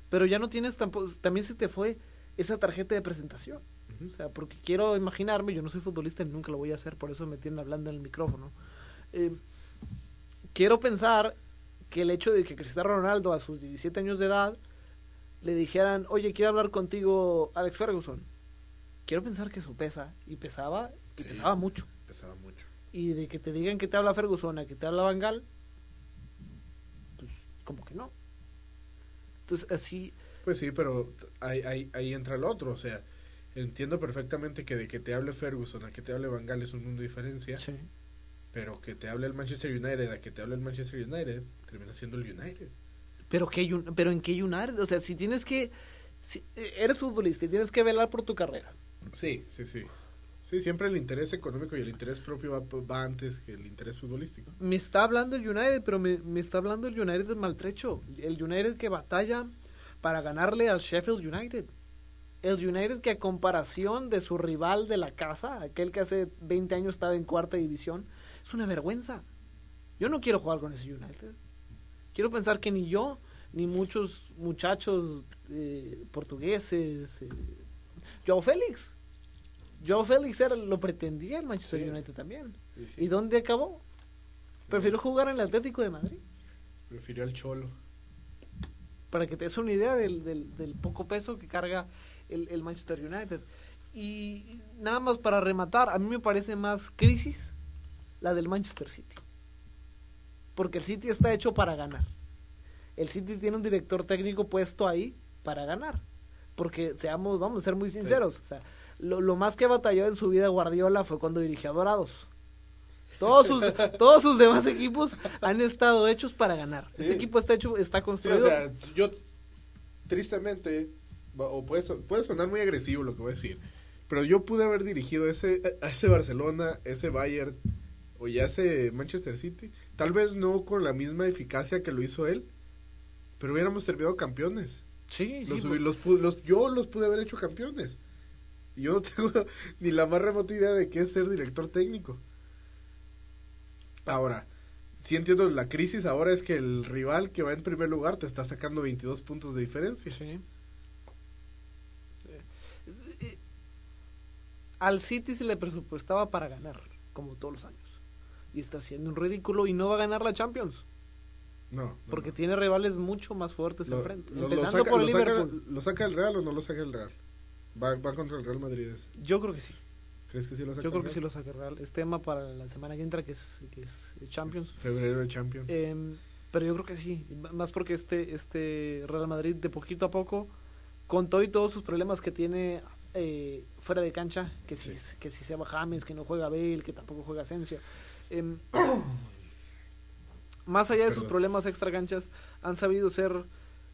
S1: Pero ya no tienes tampoco, también se te fue esa tarjeta de presentación. O sea, porque quiero imaginarme, yo no soy futbolista y nunca lo voy a hacer, por eso me tienen hablando en el micrófono. Eh, quiero pensar que el hecho de que Cristiano Ronaldo a sus 17 años de edad le dijeran, oye, quiero hablar contigo, Alex Ferguson. Quiero pensar que eso pesa, y pesaba, y
S2: Sí.
S1: pesaba mucho.
S2: Pesaba mucho.
S1: Y de que te digan que te habla Ferguson a que te habla Bangal, pues como que no. Entonces, así,
S2: Pues sí, pero ahí, ahí, ahí entra el otro. O sea, entiendo perfectamente que de que te hable Ferguson a que te hable Van Gaal es un mundo de diferencia.
S1: sí.
S2: Pero que te hable el Manchester United a que te hable el Manchester United, termina siendo el United.
S1: Pero, que pero en qué United, o sea, si tienes que, si eres futbolista y tienes que velar por tu carrera,
S2: Sí, sí, sí. Sí, siempre el interés económico y el interés propio va, va antes que el interés futbolístico.
S1: me está hablando el United, pero me, me está hablando el United maltrecho, el United que batalla para ganarle al Sheffield United. El United que a comparación de su rival de la casa, aquel que hace 20 años estaba en cuarta división, es una vergüenza. Yo no quiero jugar con ese United. Quiero pensar que ni yo, ni muchos muchachos eh, portugueses, eh, Joao Félix. Joao Félix era, lo pretendía el Manchester
S2: Sí.
S1: United también.
S2: Y sí,
S1: ¿Y dónde acabó? Prefirió jugar en el Atlético de Madrid.
S2: Prefirió al Cholo.
S1: Para que te des una idea del, del, del poco peso que carga el, el Manchester United. Y nada más para rematar, a mí me parece más crisis la del Manchester City. Porque el City está hecho para ganar. El City tiene un director técnico puesto ahí para ganar. Porque seamos, vamos a ser muy sinceros, o sea, lo, lo más que batalló en su vida Guardiola fue cuando dirigió a Dorados. Todos sus, todos sus demás equipos han estado hechos para ganar. Este
S2: Sí.
S1: equipo está hecho, está
S2: Sí,
S1: construido.
S2: o sea, yo tristemente, o puede, so- puede sonar muy agresivo lo que voy a decir, pero yo pude haber dirigido ese, a ese Barcelona, ese Bayern o ya ese Manchester City, tal vez no con la misma eficacia que lo hizo él, pero hubiéramos terminado campeones.
S1: sí,
S2: Los,
S1: sí,
S2: los los- yo los pude haber hecho campeones. Y yo no tengo ni la más remota idea de qué es ser director técnico. Ahora, sí entiendo la crisis ahora es que el rival que va en primer lugar te está sacando 22 puntos de diferencia.
S1: Sí. Eh, Al City se le presupuestaba para ganar, como todos los años. Y está haciendo un ridículo y no va a ganar la Champions.
S2: No, no,
S1: Porque
S2: no.
S1: tiene rivales mucho más fuertes
S2: Lo-
S1: enfrente.
S2: lo- lo
S1: empezando
S2: saca-
S1: por el
S2: lo saca-
S1: Liverpool.
S2: ¿Lo saca el Real o no lo saca el Real? Va, va contra el Real Madrid. ese.
S1: Yo creo que sí.
S2: ¿Crees que sí lo saca
S1: Yo creo
S2: el
S1: que sí lo saca Real. Es tema para la semana que entra, que es, que es Champions.
S2: Es Febrero de Champions.
S1: Em, pero yo creo que sí, más porque este, este Real Madrid de poquito a poco, con todo y todos sus problemas que tiene eh, fuera de cancha, que si,
S2: Sí.
S1: que si se llama James, que no juega Bale, que tampoco juega Asensio, em, más allá de sus problemas extra canchas, han sabido ser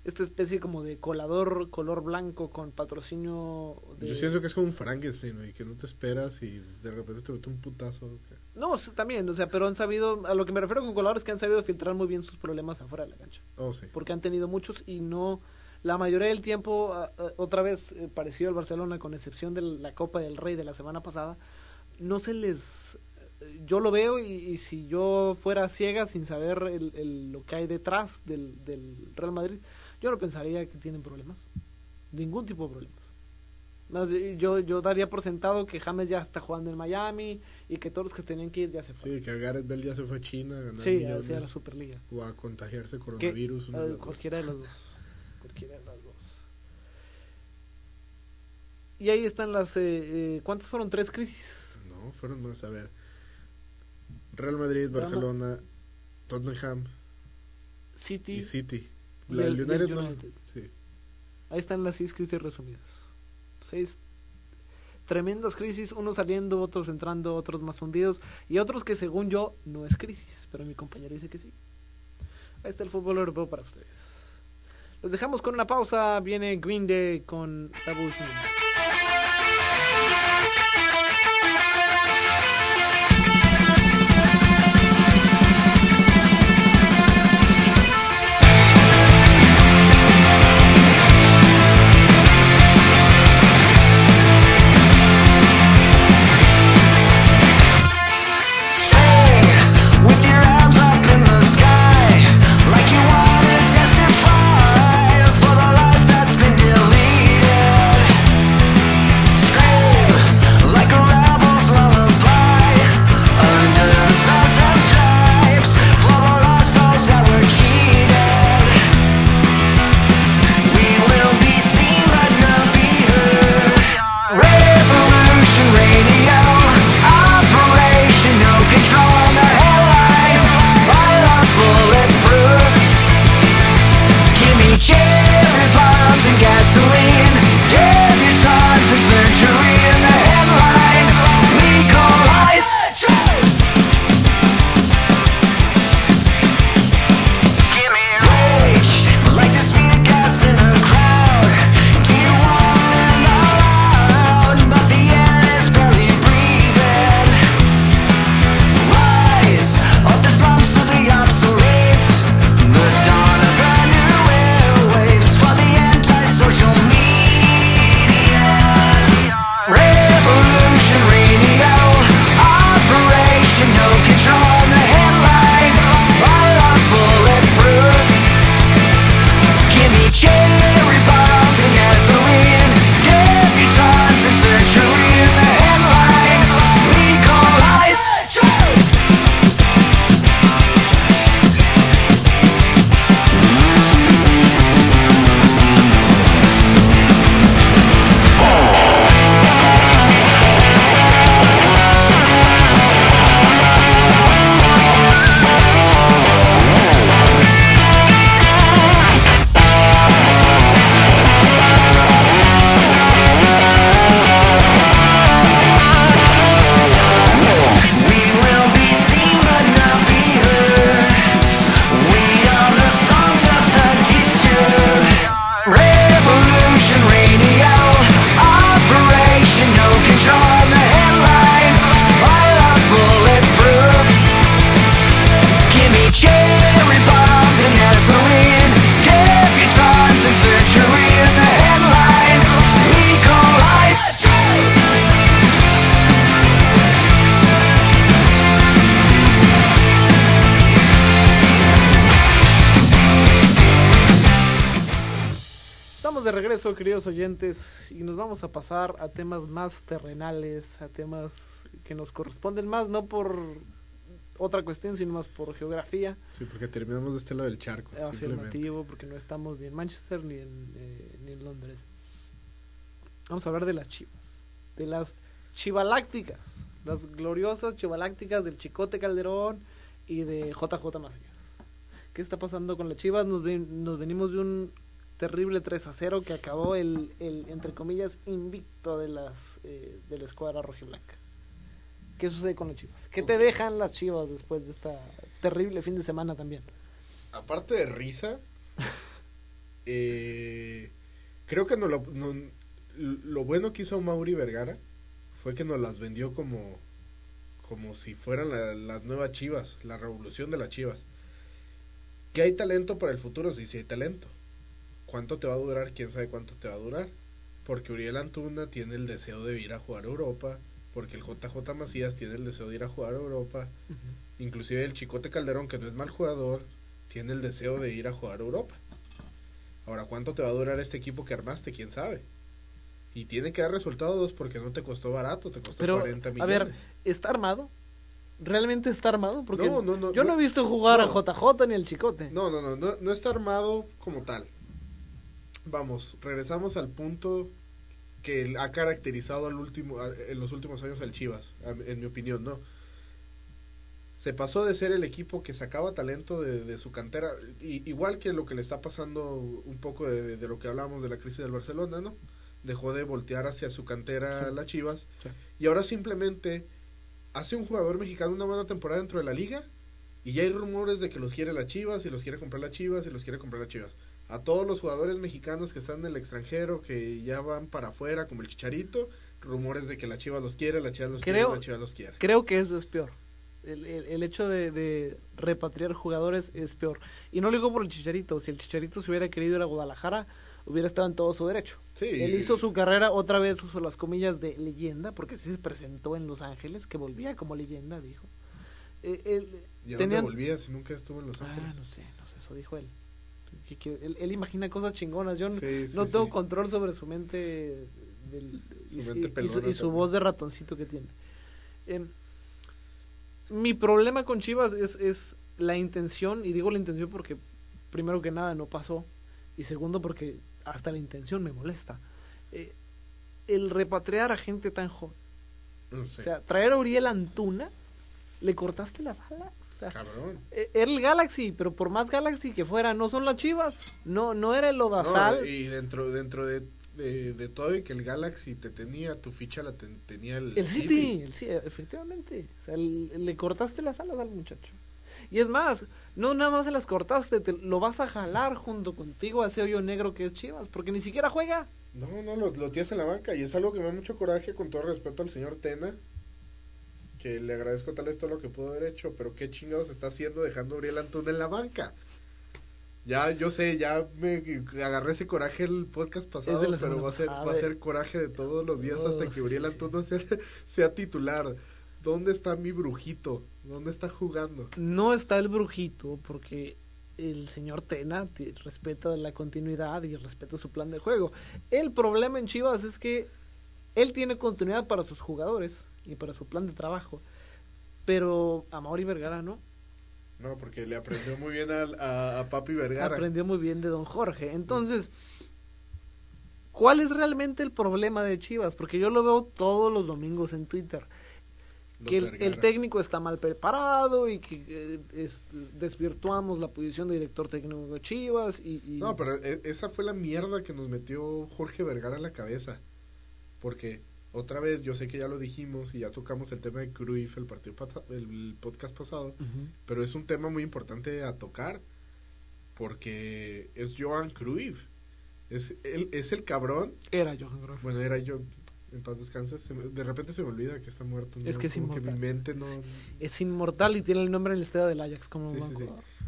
S1: esta especie como de colador color blanco con patrocinio de...
S2: Yo siento que es como un Frankenstein, güey, que no te esperas y de repente te mete un putazo.
S1: No, también, o sea, pero han sabido, a lo que me refiero con coladores que han sabido filtrar muy bien sus problemas afuera de la cancha.
S2: Oh, sí.
S1: porque han tenido muchos y no la mayoría del tiempo ah, ah, otra vez eh, parecido al Barcelona con excepción de la Copa del Rey de la semana pasada no se les eh, yo lo veo y, y si yo fuera ciega sin saber el, el- lo que hay detrás del, del Real Madrid yo no pensaría que tienen problemas ningún tipo de problemas Más, yo yo daría por sentado que James ya está jugando en Miami y que todos los que tenían que ir ya se fueron
S2: Sí, que Gareth Bale ya se fue a China a ganar
S1: sí,
S2: millones,
S1: hacia la Superliga
S2: o a contagiarse
S1: Que,
S2: coronavirus. de
S1: eh, cualquiera de las dos. Cualquiera de las dos. Y ahí están las... eh, eh, ¿Cuántas fueron? ¿Tres crisis?
S2: No, fueron más. A ver. Real Madrid, Barcelona, Tottenham
S1: City.
S2: y City. La del no-
S1: United.
S2: sí.
S1: Ahí están las seis crisis resumidas. Seis tremendas crisis, unos saliendo, otros entrando, otros más hundidos y otros que según yo no es crisis, pero mi compañero dice que sí. Ahí está el fútbol europeo para ustedes. Los dejamos con una pausa, viene Green Day con Revolution. Queridos oyentes, y nos vamos a pasar a temas más terrenales, a temas que nos corresponden más, no por otra cuestión, sino más por geografía.
S2: Sí, porque terminamos de este lado del charco. simplemente.
S1: afirmativo, porque no estamos ni en Manchester ni en, eh, ni en Londres. Vamos a hablar de las chivas, de las chivalácticas, las gloriosas chivalácticas del Chicote Calderón y de JJ Macías. ¿Qué está pasando con las chivas? Nos, ven- nos venimos de un terrible 3 a 0 que acabó el, el entre comillas, invicto de, las, eh, de la escuadra rojiblanca. ¿Qué sucede con las chivas? ¿Qué te dejan las chivas después de esta terrible fin de semana también?
S2: Aparte de risa, eh, creo que no lo, no- lo bueno que hizo Mauri Vergara fue que nos las vendió como, como si fueran la- las nuevas chivas, la revolución de las chivas. Que hay talento para el futuro, sí, sí hay talento. ¿Cuánto te va a durar? ¿Quién sabe cuánto te va a durar? Porque Uriel Antuna tiene el deseo de ir a jugar a Europa, porque el JJ Macías tiene el deseo de ir a jugar a Europa, inclusive el Chicote Calderón, que no es mal jugador, tiene el deseo de ir a jugar a Europa. Ahora, ¿cuánto te va a durar este equipo que armaste? ¿Quién sabe? Y tiene que dar resultados porque no te costó barato, te costó
S1: Pero,
S2: 40
S1: a
S2: millones.
S1: ver, ¿está armado? ¿Realmente está armado? Porque
S2: No, no, no,
S1: yo no, he visto jugar a. JJ ni al Chicote.
S2: No, no, no, no, no está armado como tal. Vamos, regresamos al punto que ha caracterizado al último, en los últimos años al Chivas, en mi opinión, ¿no? Se pasó de ser el equipo que sacaba talento de, de su cantera, y- igual que lo que le está pasando un poco de, de- lo que hablamos de la crisis del Barcelona, ¿no? Dejó de voltear hacia su cantera
S1: Sí.
S2: las Chivas,
S1: Sí.
S2: y ahora simplemente hace un jugador mexicano una buena temporada dentro de la liga, y ya hay rumores de que los quiere la Chivas, y los quiere comprar la Chivas, y los quiere comprar la Chivas. A todos los jugadores mexicanos que están en el extranjero, que ya van para afuera, como el Chicharito, rumores de que la Chivas los quiere, la Chivas los
S1: Creo-
S2: quiere, la Chivas los quiere.
S1: Creo que eso es peor. El, el- el hecho de, de repatriar jugadores es peor. Y no lo digo por el Chicharito. Si el Chicharito se hubiera querido ir a Guadalajara, hubiera estado en todo su derecho.
S2: Sí,
S1: Él hizo su carrera, otra vez usó las comillas de leyenda, porque sí se presentó en Los Ángeles, que volvía como leyenda, dijo. Eh, él-
S2: ¿Y a
S1: tenían-
S2: dónde volvía si nunca estuvo en Los Ángeles?
S1: Ah, no sé, no sé, eso dijo él. Que- que él, él imagina cosas chingonas. Yo
S2: sí,
S1: no tengo
S2: sí.
S1: control sobre su mente del-
S2: Su
S1: y, y-
S2: mente
S1: y su, y voz de ratoncito que tiene. Em, mi problema con Chivas es, es la intención, y digo la intención porque primero que nada no pasó, y segundo porque hasta la intención me molesta. Eh, el repatriar a gente tan joven. O sea, traer a Uriel Antuna, ¿le cortaste las alas? Sea,
S2: Cabrón.
S1: Era el Galaxy, pero por más Galaxy que fuera, no son las Chivas. No, no era el Odasal.
S2: No, y dentro dentro de, de, de todo y que el Galaxy te tenía, tu ficha la ten- tenía el,
S1: el City, el Ci- efectivamente. O sea, el- le cortaste las alas al muchacho. Y es más, no nada más se las cortaste, te lo vas a jalar junto contigo a ese hoyo negro que es Chivas, porque ni siquiera juega.
S2: No, no, lo, lo tienes en la banca y es algo que me da mucho coraje con todo respeto al señor Tena, que le agradezco tal vez todo lo que pudo haber hecho, pero qué chingados está haciendo dejando a Uriel Antuna en la banca. Ya, yo sé, ya me agarré ese coraje el podcast pasado, pero
S1: semana
S2: va a, ser, va a ser coraje de todos los días
S1: Oh,
S2: hasta que
S1: sí,
S2: Uriel
S1: sí.
S2: Antuna sea, sea titular. ¿Dónde está mi brujito? ¿Dónde está jugando?
S1: No está el brujito porque el señor Tena respeta la continuidad y respeta su plan de juego. El problema en Chivas es que él tiene continuidad para sus jugadores y para su plan de trabajo, pero a Mauri Vergara no.
S2: No, porque le aprendió muy bien al- a, a Papi Vergara.
S1: Aprendió muy bien de Don Jorge. Entonces, ¿cuál es realmente el problema de Chivas? Porque yo lo veo todos los domingos en Twitter. Que el, el técnico está mal preparado y que eh, es- desvirtuamos la posición de director técnico de Chivas y, y-
S2: No, pero e- esa fue la mierda que nos metió Jorge Vergara en la cabeza. Porque, otra vez, yo sé que ya lo dijimos y ya tocamos el tema de Cruyff el, partido el podcast pasado, pero es un tema muy importante a tocar. Porque es Johan Cruyff. Es el, es el cabrón.
S1: era Johan Cruyff.
S2: Bueno, era yo. En paz me- de repente se me olvida que está muerto. ¿no?
S1: Es que es
S2: Como que mi
S1: inmortal.
S2: mente no.
S1: Es inmortal y tiene el nombre en el estadio del Ajax como
S2: Sí.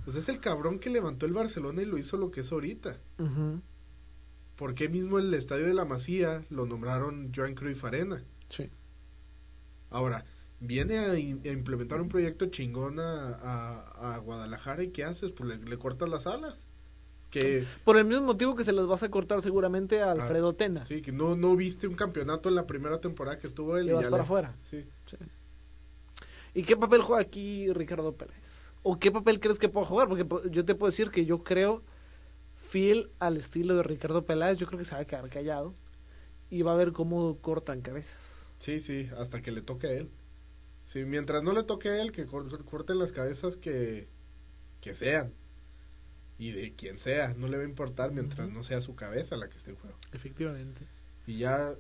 S2: Pues es el cabrón que levantó el Barcelona y lo hizo lo que es ahorita. ¿Por qué mismo el estadio de la Masía lo nombraron Joan Cruyff Arena?
S1: Sí.
S2: Ahora, viene a, in- a implementar un proyecto chingón a, a- a Guadalajara y ¿qué haces? Pues le, le cortas las alas. Que,
S1: Por el mismo motivo que se las vas a cortar seguramente a Alfredo Tena.
S2: Ah, sí, que no, no viste un campeonato en la primera temporada que estuvo él
S1: Y
S2: y
S1: vas
S2: ya
S1: para
S2: le-
S1: afuera.
S2: Sí.
S1: ¿Y qué papel juega aquí Ricardo Pérez? ¿O qué papel crees que pueda jugar? Porque po- yo te puedo decir que yo creo, fiel al estilo de Ricardo Peláez, yo creo que se va a quedar callado y va a ver cómo cortan cabezas.
S2: Sí, sí, hasta que le toque a él. Sí, mientras no le toque a él, que cor- corten las cabezas que, que sean. Y de quien sea, no le va a importar mientras no sea su cabeza la que esté en juego.
S1: Efectivamente.
S2: Y ya,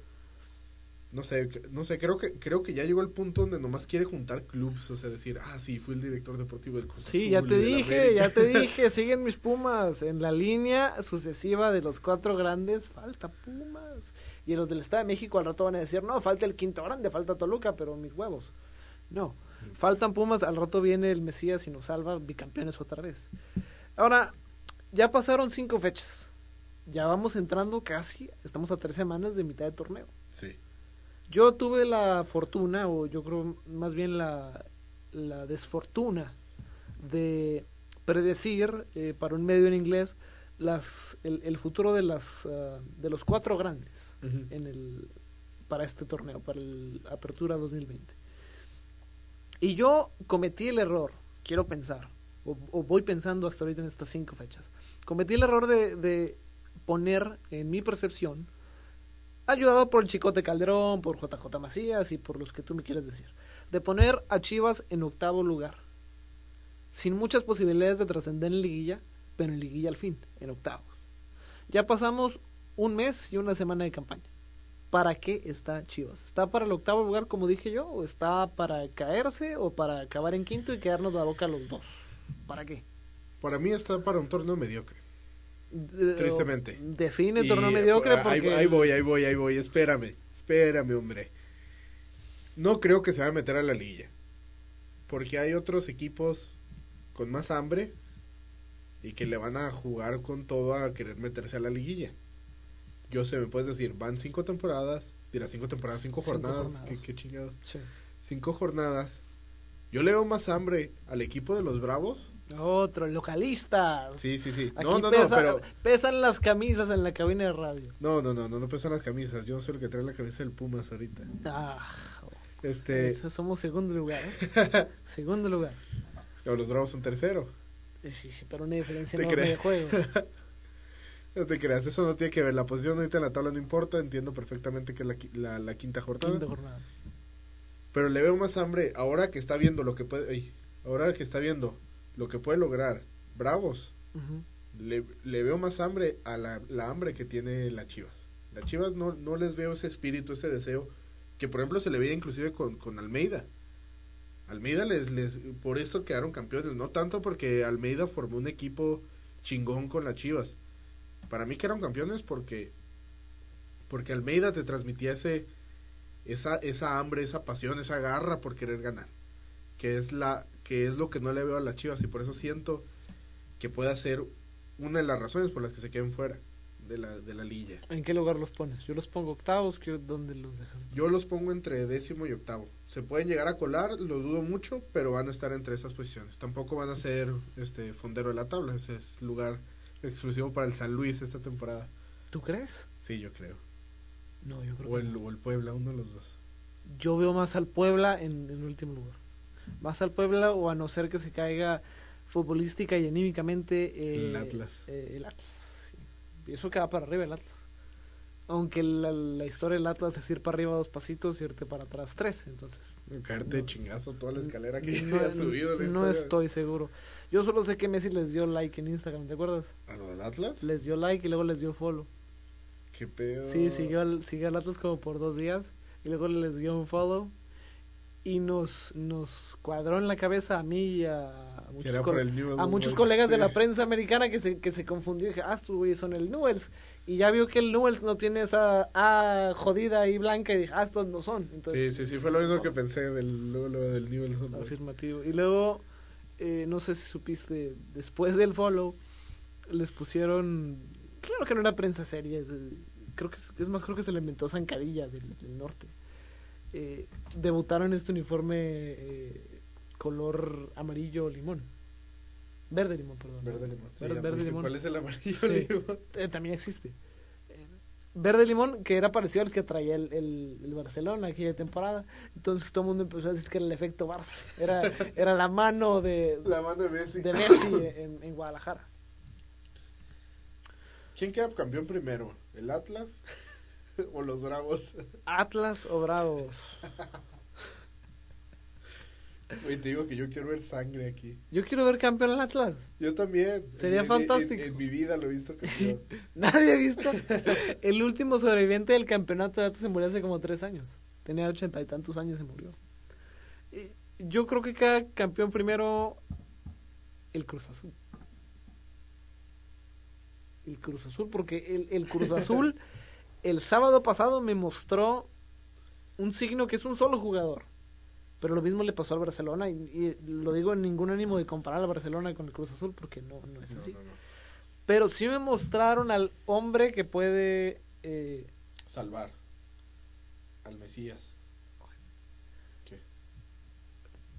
S2: no sé, no sé, creo que creo que ya llegó el punto donde nomás quiere juntar clubs, o sea, decir, ah, sí, fui el director deportivo del Cruz
S1: Sí,
S2: Azul
S1: ya te dije, ya
S2: América".
S1: te dije, siguen mis Pumas en la línea sucesiva de los cuatro grandes, falta Pumas. Y los del Estado de México al rato van a decir, no, falta el quinto grande, falta Toluca, pero mis huevos. No, faltan Pumas, al rato viene el Mesías y nos salva, bicampeones otra vez. Ahora, ya pasaron cinco fechas, ya vamos entrando casi, estamos a tres semanas de mitad de torneo.
S2: Sí.
S1: Yo tuve la fortuna, o yo creo más bien la, la desfortuna, de predecir eh, para un medio en inglés las, el, el futuro de, las, ah, de los cuatro grandes en el, para este torneo, para el Apertura 2020. Y yo cometí el error, quiero pensar, o, o voy pensando hasta ahorita en estas cinco fechas, cometí el error de, de poner en mi percepción ayudado por el Chicote Calderón, por JJ Macías y por los que tú me quieres decir, de poner a Chivas en octavo lugar, sin muchas posibilidades de trascender en liguilla, pero en liguilla al fin, en octavos. Ya pasamos un mes y una semana de campaña. ¿Para qué está Chivas? ¿Está para el octavo lugar, como dije yo? ¿O está para caerse? ¿O para acabar en quinto y quedarnos la boca los dos? ¿Para qué?
S2: Para mí está para un torneo mediocre. Tristemente.
S1: Define
S2: Y,
S1: torneo mediocre
S2: ahí-
S1: porque...
S2: Ahí, voy, ahí voy, ahí voy. Espérame, espérame, hombre. No creo que se va a meter a la liguilla. Porque hay otros equipos con más hambre y que le van a jugar con todo a querer meterse a la liguilla. Yo sé, me puedes decir, van cinco temporadas, dirás cinco temporadas, cinco,
S1: Cinco
S2: jornadas,
S1: jornadas.
S2: ¿Qué, qué chingados.
S1: Sí.
S2: Cinco jornadas. Yo le veo más hambre al equipo de los Bravos.
S1: Otro, localistas.
S2: Sí, sí, sí.
S1: Aquí
S2: No, no,
S1: pesa-
S2: no, pero
S1: pesan las camisas en la cabina de radio.
S2: No, no, no, no, no pesan las camisas. Yo no soy el que trae la camisa del Pumas ahorita.
S1: Ah,
S2: Este,
S1: eso somos segundo lugar. ¿eh? segundo lugar.
S2: pero los Bravos son tercero.
S1: Eh, Sí, sí, pero una diferencia enorme de juego.
S2: No te creas, eso no tiene que ver. La posición ahorita en la tabla no importa. Entiendo perfectamente que es la, la, la quinta jornada.
S1: Quinta jornada.
S2: Pero le veo más hambre ahora que está viendo lo que puede. ay, ahora que está viendo lo que puede lograr Bravos. Le, le veo más hambre a la, la hambre que tiene la Chivas. La Chivas no, no les veo ese espíritu, ese deseo. Que por ejemplo se le veía inclusive con, con Almeida. Almeida les, les, por eso quedaron campeones, no tanto porque Almeida formó un equipo chingón con las Chivas. Para mí quedaron campeones porque porque Almeida te transmitía ese esa esa hambre, esa pasión, esa garra por querer ganar, que es la que es lo que no le veo a las Chivas y por eso siento que pueda ser una de las razones por las que se queden fuera de la de la lilla.
S1: ¿En qué lugar los pones? Yo los pongo octavos, ¿qué- ¿dónde los dejas?
S2: Yo los pongo entre décimo y octavo. Se pueden llegar a colar, lo dudo mucho, pero van a estar entre esas posiciones. Tampoco van a ser este fondero de la tabla. Ese es lugar exclusivo para el San Luis esta temporada.
S1: ¿Tú crees?
S2: Sí, yo creo.
S1: No, yo creo
S2: O
S1: que
S2: el,
S1: no.
S2: o el Puebla, uno de los dos.
S1: Yo veo más al Puebla en, en último lugar. Más al Puebla o a no ser que se caiga futbolística y anímicamente eh,
S2: El Atlas.
S1: eh, el Atlas. sí. Eso que va para arriba el Atlas. Aunque la, la historia del Atlas es ir para arriba dos pasitos y irte para atrás tres. Entonces,
S2: Caerte de
S1: No.
S2: chingazo toda la escalera que
S1: no,
S2: ha subido. la
S1: no estoy seguro. Yo solo sé que Messi les dio like en Instagram, ¿te acuerdas?
S2: ¿A lo del Atlas?
S1: Les dio like y luego les dio follow.
S2: ¿Qué pedo?
S1: Sí, siguió al, siguió al Atlas como por dos días y luego les dio un follow y nos, nos cuadró en la cabeza a mí y a muchos, a
S2: Boys.
S1: colegas de
S2: Sí.
S1: la prensa americana que se, que se confundió y dije, ah, estos güeyes son el Newells. Y ya vio que el Newells no tiene esa A jodida y blanca y dije, ah, estos no son.
S2: Sí,
S1: Entonces,
S2: sí, sí, fue lo mismo que pensé del, luego, luego del Newell's.
S1: Afirmativo. Y luego, eh, no sé si supiste, después del follow, les pusieron. Claro que no era prensa seria. Creo que es, es más, creo que se le inventó Zancadilla del, del norte. Eh, debutaron este uniforme eh, color amarillo limón. Verde limón, perdón.
S2: Verde limón. Sí,
S1: Verde- limón.
S2: ¿Cuál es el amarillo
S1: Sí.
S2: limón?
S1: Eh, también existe. Eh, Verde limón, que era parecido al que traía el, el, el Barcelona aquella temporada. Entonces todo el mundo empezó a decir que era el efecto Barça. Era, era la mano de,
S2: La mano de Messi.
S1: de Messi en, en Guadalajara.
S2: ¿Quién queda campeón primero? ¿El Atlas o los Bravos?
S1: Atlas o Bravos.
S2: Oye, te digo que yo quiero ver sangre aquí.
S1: Yo quiero ver campeón al Atlas.
S2: Yo también.
S1: Sería
S2: En-
S1: fantástico.
S2: En, en mi vida lo he visto campeón.
S1: Nadie ha visto. El último sobreviviente del campeonato de Atlas se murió hace como tres años. Tenía ochenta y tantos años y se murió. Y yo creo que queda campeón primero el Cruz Azul. El Cruz Azul, porque el, el Cruz Azul el sábado pasado me mostró un signo que es un solo jugador. Pero lo mismo le pasó al Barcelona y, y lo digo en ningún ánimo de comparar al Barcelona con el Cruz Azul porque no, no es
S2: No,
S1: así.
S2: no, no.
S1: Pero sí me mostraron al hombre que puede... eh,
S2: Salvar. Al Mesías. ¿Qué?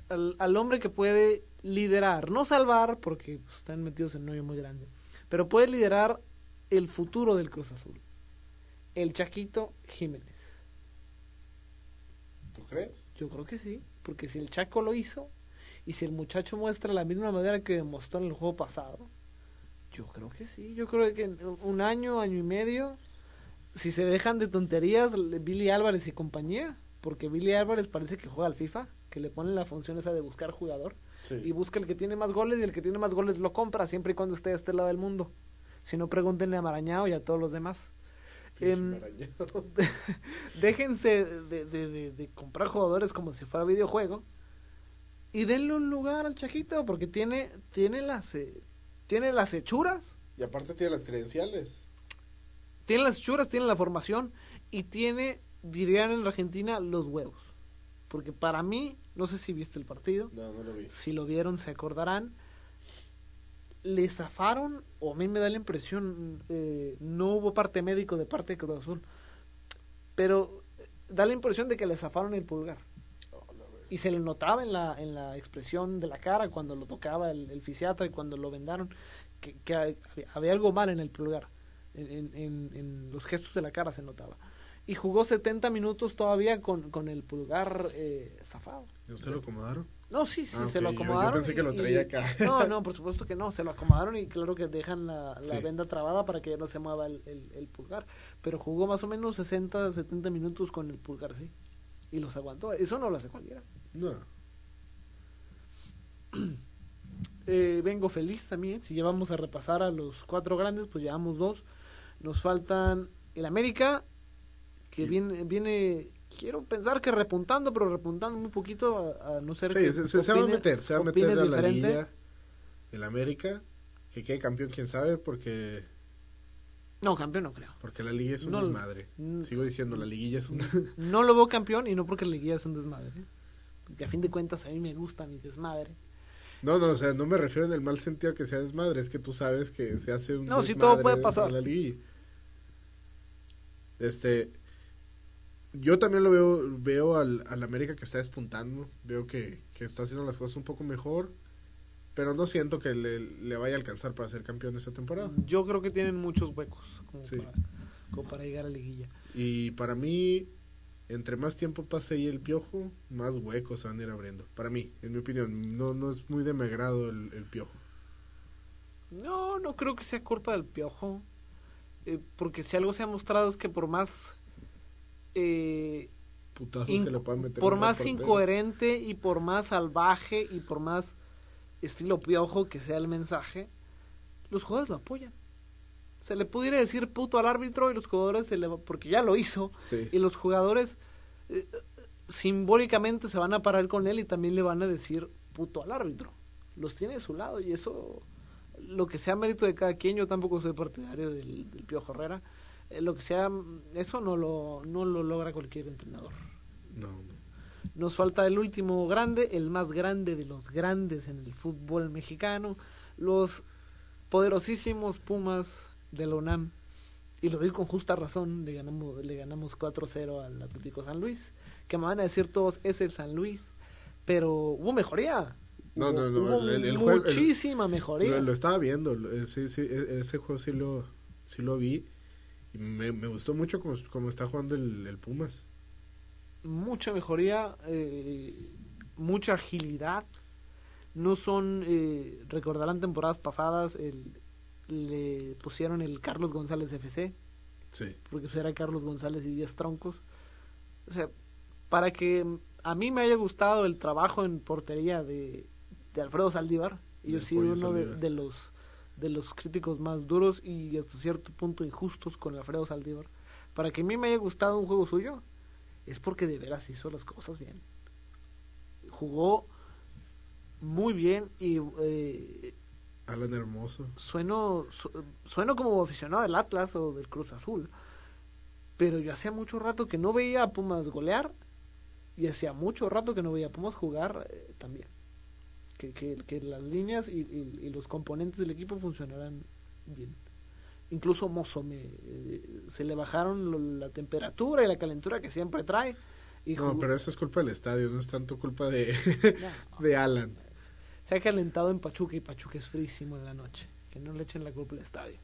S1: al, al hombre que puede liderar, no salvar porque están metidos en un hoyo muy grande, pero puede liderar el futuro del Cruz Azul. El Chaquito Jiménez.
S2: ¿Tú crees?
S1: Yo creo que sí, porque si el Chaco lo hizo y si el muchacho muestra la misma manera que demostró en el juego pasado, yo creo que sí. Yo creo que en un año, año y medio, si se dejan de tonterías, Billy Álvarez y compañía, porque Billy Álvarez parece que juega al FIFA, que le ponen la función esa de buscar jugador
S2: Sí.
S1: y busca el que tiene más goles y el que tiene más goles lo compra siempre y cuando esté de este lado del mundo. Si no, pregúntenle a Marañao y a todos los demás. em, Déjense de, de- de- de comprar jugadores como si fuera videojuego y denle un lugar al Chajito porque tiene, tiene, las, eh, tiene las hechuras,
S2: Y aparte tiene las credenciales.
S1: tiene las hechuras, tiene la formación y tiene, dirían en la Argentina, los huevos. Porque para mí, no sé si viste el partido,
S2: No, no lo vi.
S1: si lo vieron se acordarán, le zafaron, o a mí me da la impresión, eh, no hubo parte médico de parte de Cruz Azul, pero eh, da la impresión de que le zafaron el pulgar.
S2: Oh.
S1: Y se le notaba en la, en la expresión de la cara cuando lo tocaba el, el fisiatra y cuando lo vendaron, que, que había, había algo mal en el pulgar. En, en- en- en los gestos de la cara se notaba. Y jugó 70 minutos todavía con, con el pulgar eh, zafado.
S2: ¿No se lo acomodaron?
S1: No, sí, sí,
S2: Ah,
S1: se lo
S2: yo- yo
S1: acomodaron.
S2: pensé que lo
S1: y-
S2: traía acá.
S1: No, no, por supuesto que no, se lo acomodaron y claro que dejan la, la
S2: Sí.
S1: venda trabada para que ya no se mueva el, el- el pulgar. Pero jugó más o menos 60, 70 minutos con el pulgar, sí. Y los aguantó. Eso no lo hace cualquiera.
S2: No.
S1: Eh, vengo feliz también. Si llevamos a repasar a los cuatro grandes, pues llevamos dos. Nos faltan el América, que
S2: Sí.
S1: viene, viene, quiero pensar que repuntando, pero repuntando muy poquito, a, a no ser que
S2: Sí, se, se- se va a
S1: opine-
S2: meter, se va a meter a la
S1: diferente.
S2: liga. El América. Que quede campeón, quién sabe, porque
S1: No, campeón no creo.
S2: porque la liga es un
S1: No,
S2: desmadre.
S1: mm,
S2: Sigo diciendo, la liguilla es un...
S1: No lo veo campeón y no porque la liguilla es un desmadre. ¿eh? Porque a fin de cuentas a mí me gusta mi desmadre.
S2: No, no, o sea, no me refiero en el mal sentido que sea desmadre, es que tú sabes que se hace un
S1: No,
S2: desmadre
S1: todo puede pasar.
S2: la liguilla. Este, yo también lo veo, veo al, al América que está despuntando, veo que, que está haciendo las cosas un poco mejor, pero no siento que le, le vaya a alcanzar para ser campeón esta temporada.
S1: Yo creo que tienen muchos huecos como,
S2: Sí.
S1: para, como para llegar a liguilla.
S2: Y para mí, entre más tiempo pase ahí el piojo, más huecos se van a ir abriendo. Para mí, en mi opinión, no, no es muy de mi agrado el, el piojo.
S1: No, no creo que sea culpa del piojo. eh, porque si algo se ha mostrado es que por más eh,
S2: Putazos
S1: in-
S2: que le puedan meter
S1: por más incoherente y por más salvaje y por más estilo piojo que sea el mensaje, los jugadores lo apoyan. Se le pudiera decir puto al árbitro y los jugadores se le porque ya lo hizo
S2: Sí.
S1: y los jugadores eh, simbólicamente se van a parar con él y también le van a decir puto al árbitro. Los tiene de su lado y eso, lo que sea mérito de cada quien, yo tampoco soy partidario del, del Piojo Herrera, eh, lo que sea, eso no lo, no lo logra cualquier entrenador.
S2: No, no.
S1: Nos falta el último grande, el más grande de los grandes en el fútbol mexicano, los poderosísimos Pumas de la UNAM. Y lo digo con justa razón, le ganamos, le ganamos 4-0 al Atlético San Luis. Que me van a decir todos, es el San Luis. Pero hubo mejoría.
S2: No, no, no,
S1: Hubo
S2: el- el juego- el-
S1: muchísima mejoría.
S2: Lo, lo estaba viendo, eh, sí, sí, e- ese juego sí lo, sí lo vi. Me, me gustó mucho como, como está jugando el, el Pumas.
S1: mucha mejoría, eh, mucha agilidad. No son, eh, recordarán temporadas pasadas, el, le pusieron el Carlos González FC,
S2: Sí.
S1: porque pues era Carlos González y 10 troncos. O sea, para que a mí me haya gustado el trabajo en portería de, de Alfredo Saldívar, y yo he sido uno de, de los de los críticos más duros y hasta cierto punto injustos con Alfredo Saldívar. Para que a mí me haya gustado un juego suyo, es porque de veras hizo las cosas bien. Jugó muy bien y eh,
S2: Alan Hermoso.
S1: sueno, su- sueno como aficionado del Atlas o del Cruz Azul. Pero yo hacía mucho rato que no veía a Pumas golear y hacía mucho rato que no veía a Pumas jugar eh, también. Que, que, que las líneas y, y- y los componentes del equipo funcionaran bien. Incluso Mozo me, eh, se le bajaron lo- la temperatura y la calentura que siempre trae. Y
S2: No,
S1: jugó-
S2: pero eso es culpa del estadio, no es tanto culpa de,
S1: No,
S2: de Alan.
S1: se ha calentado en Pachuca y Pachuca es frísimo en la noche. Que no le echen la culpa al estadio.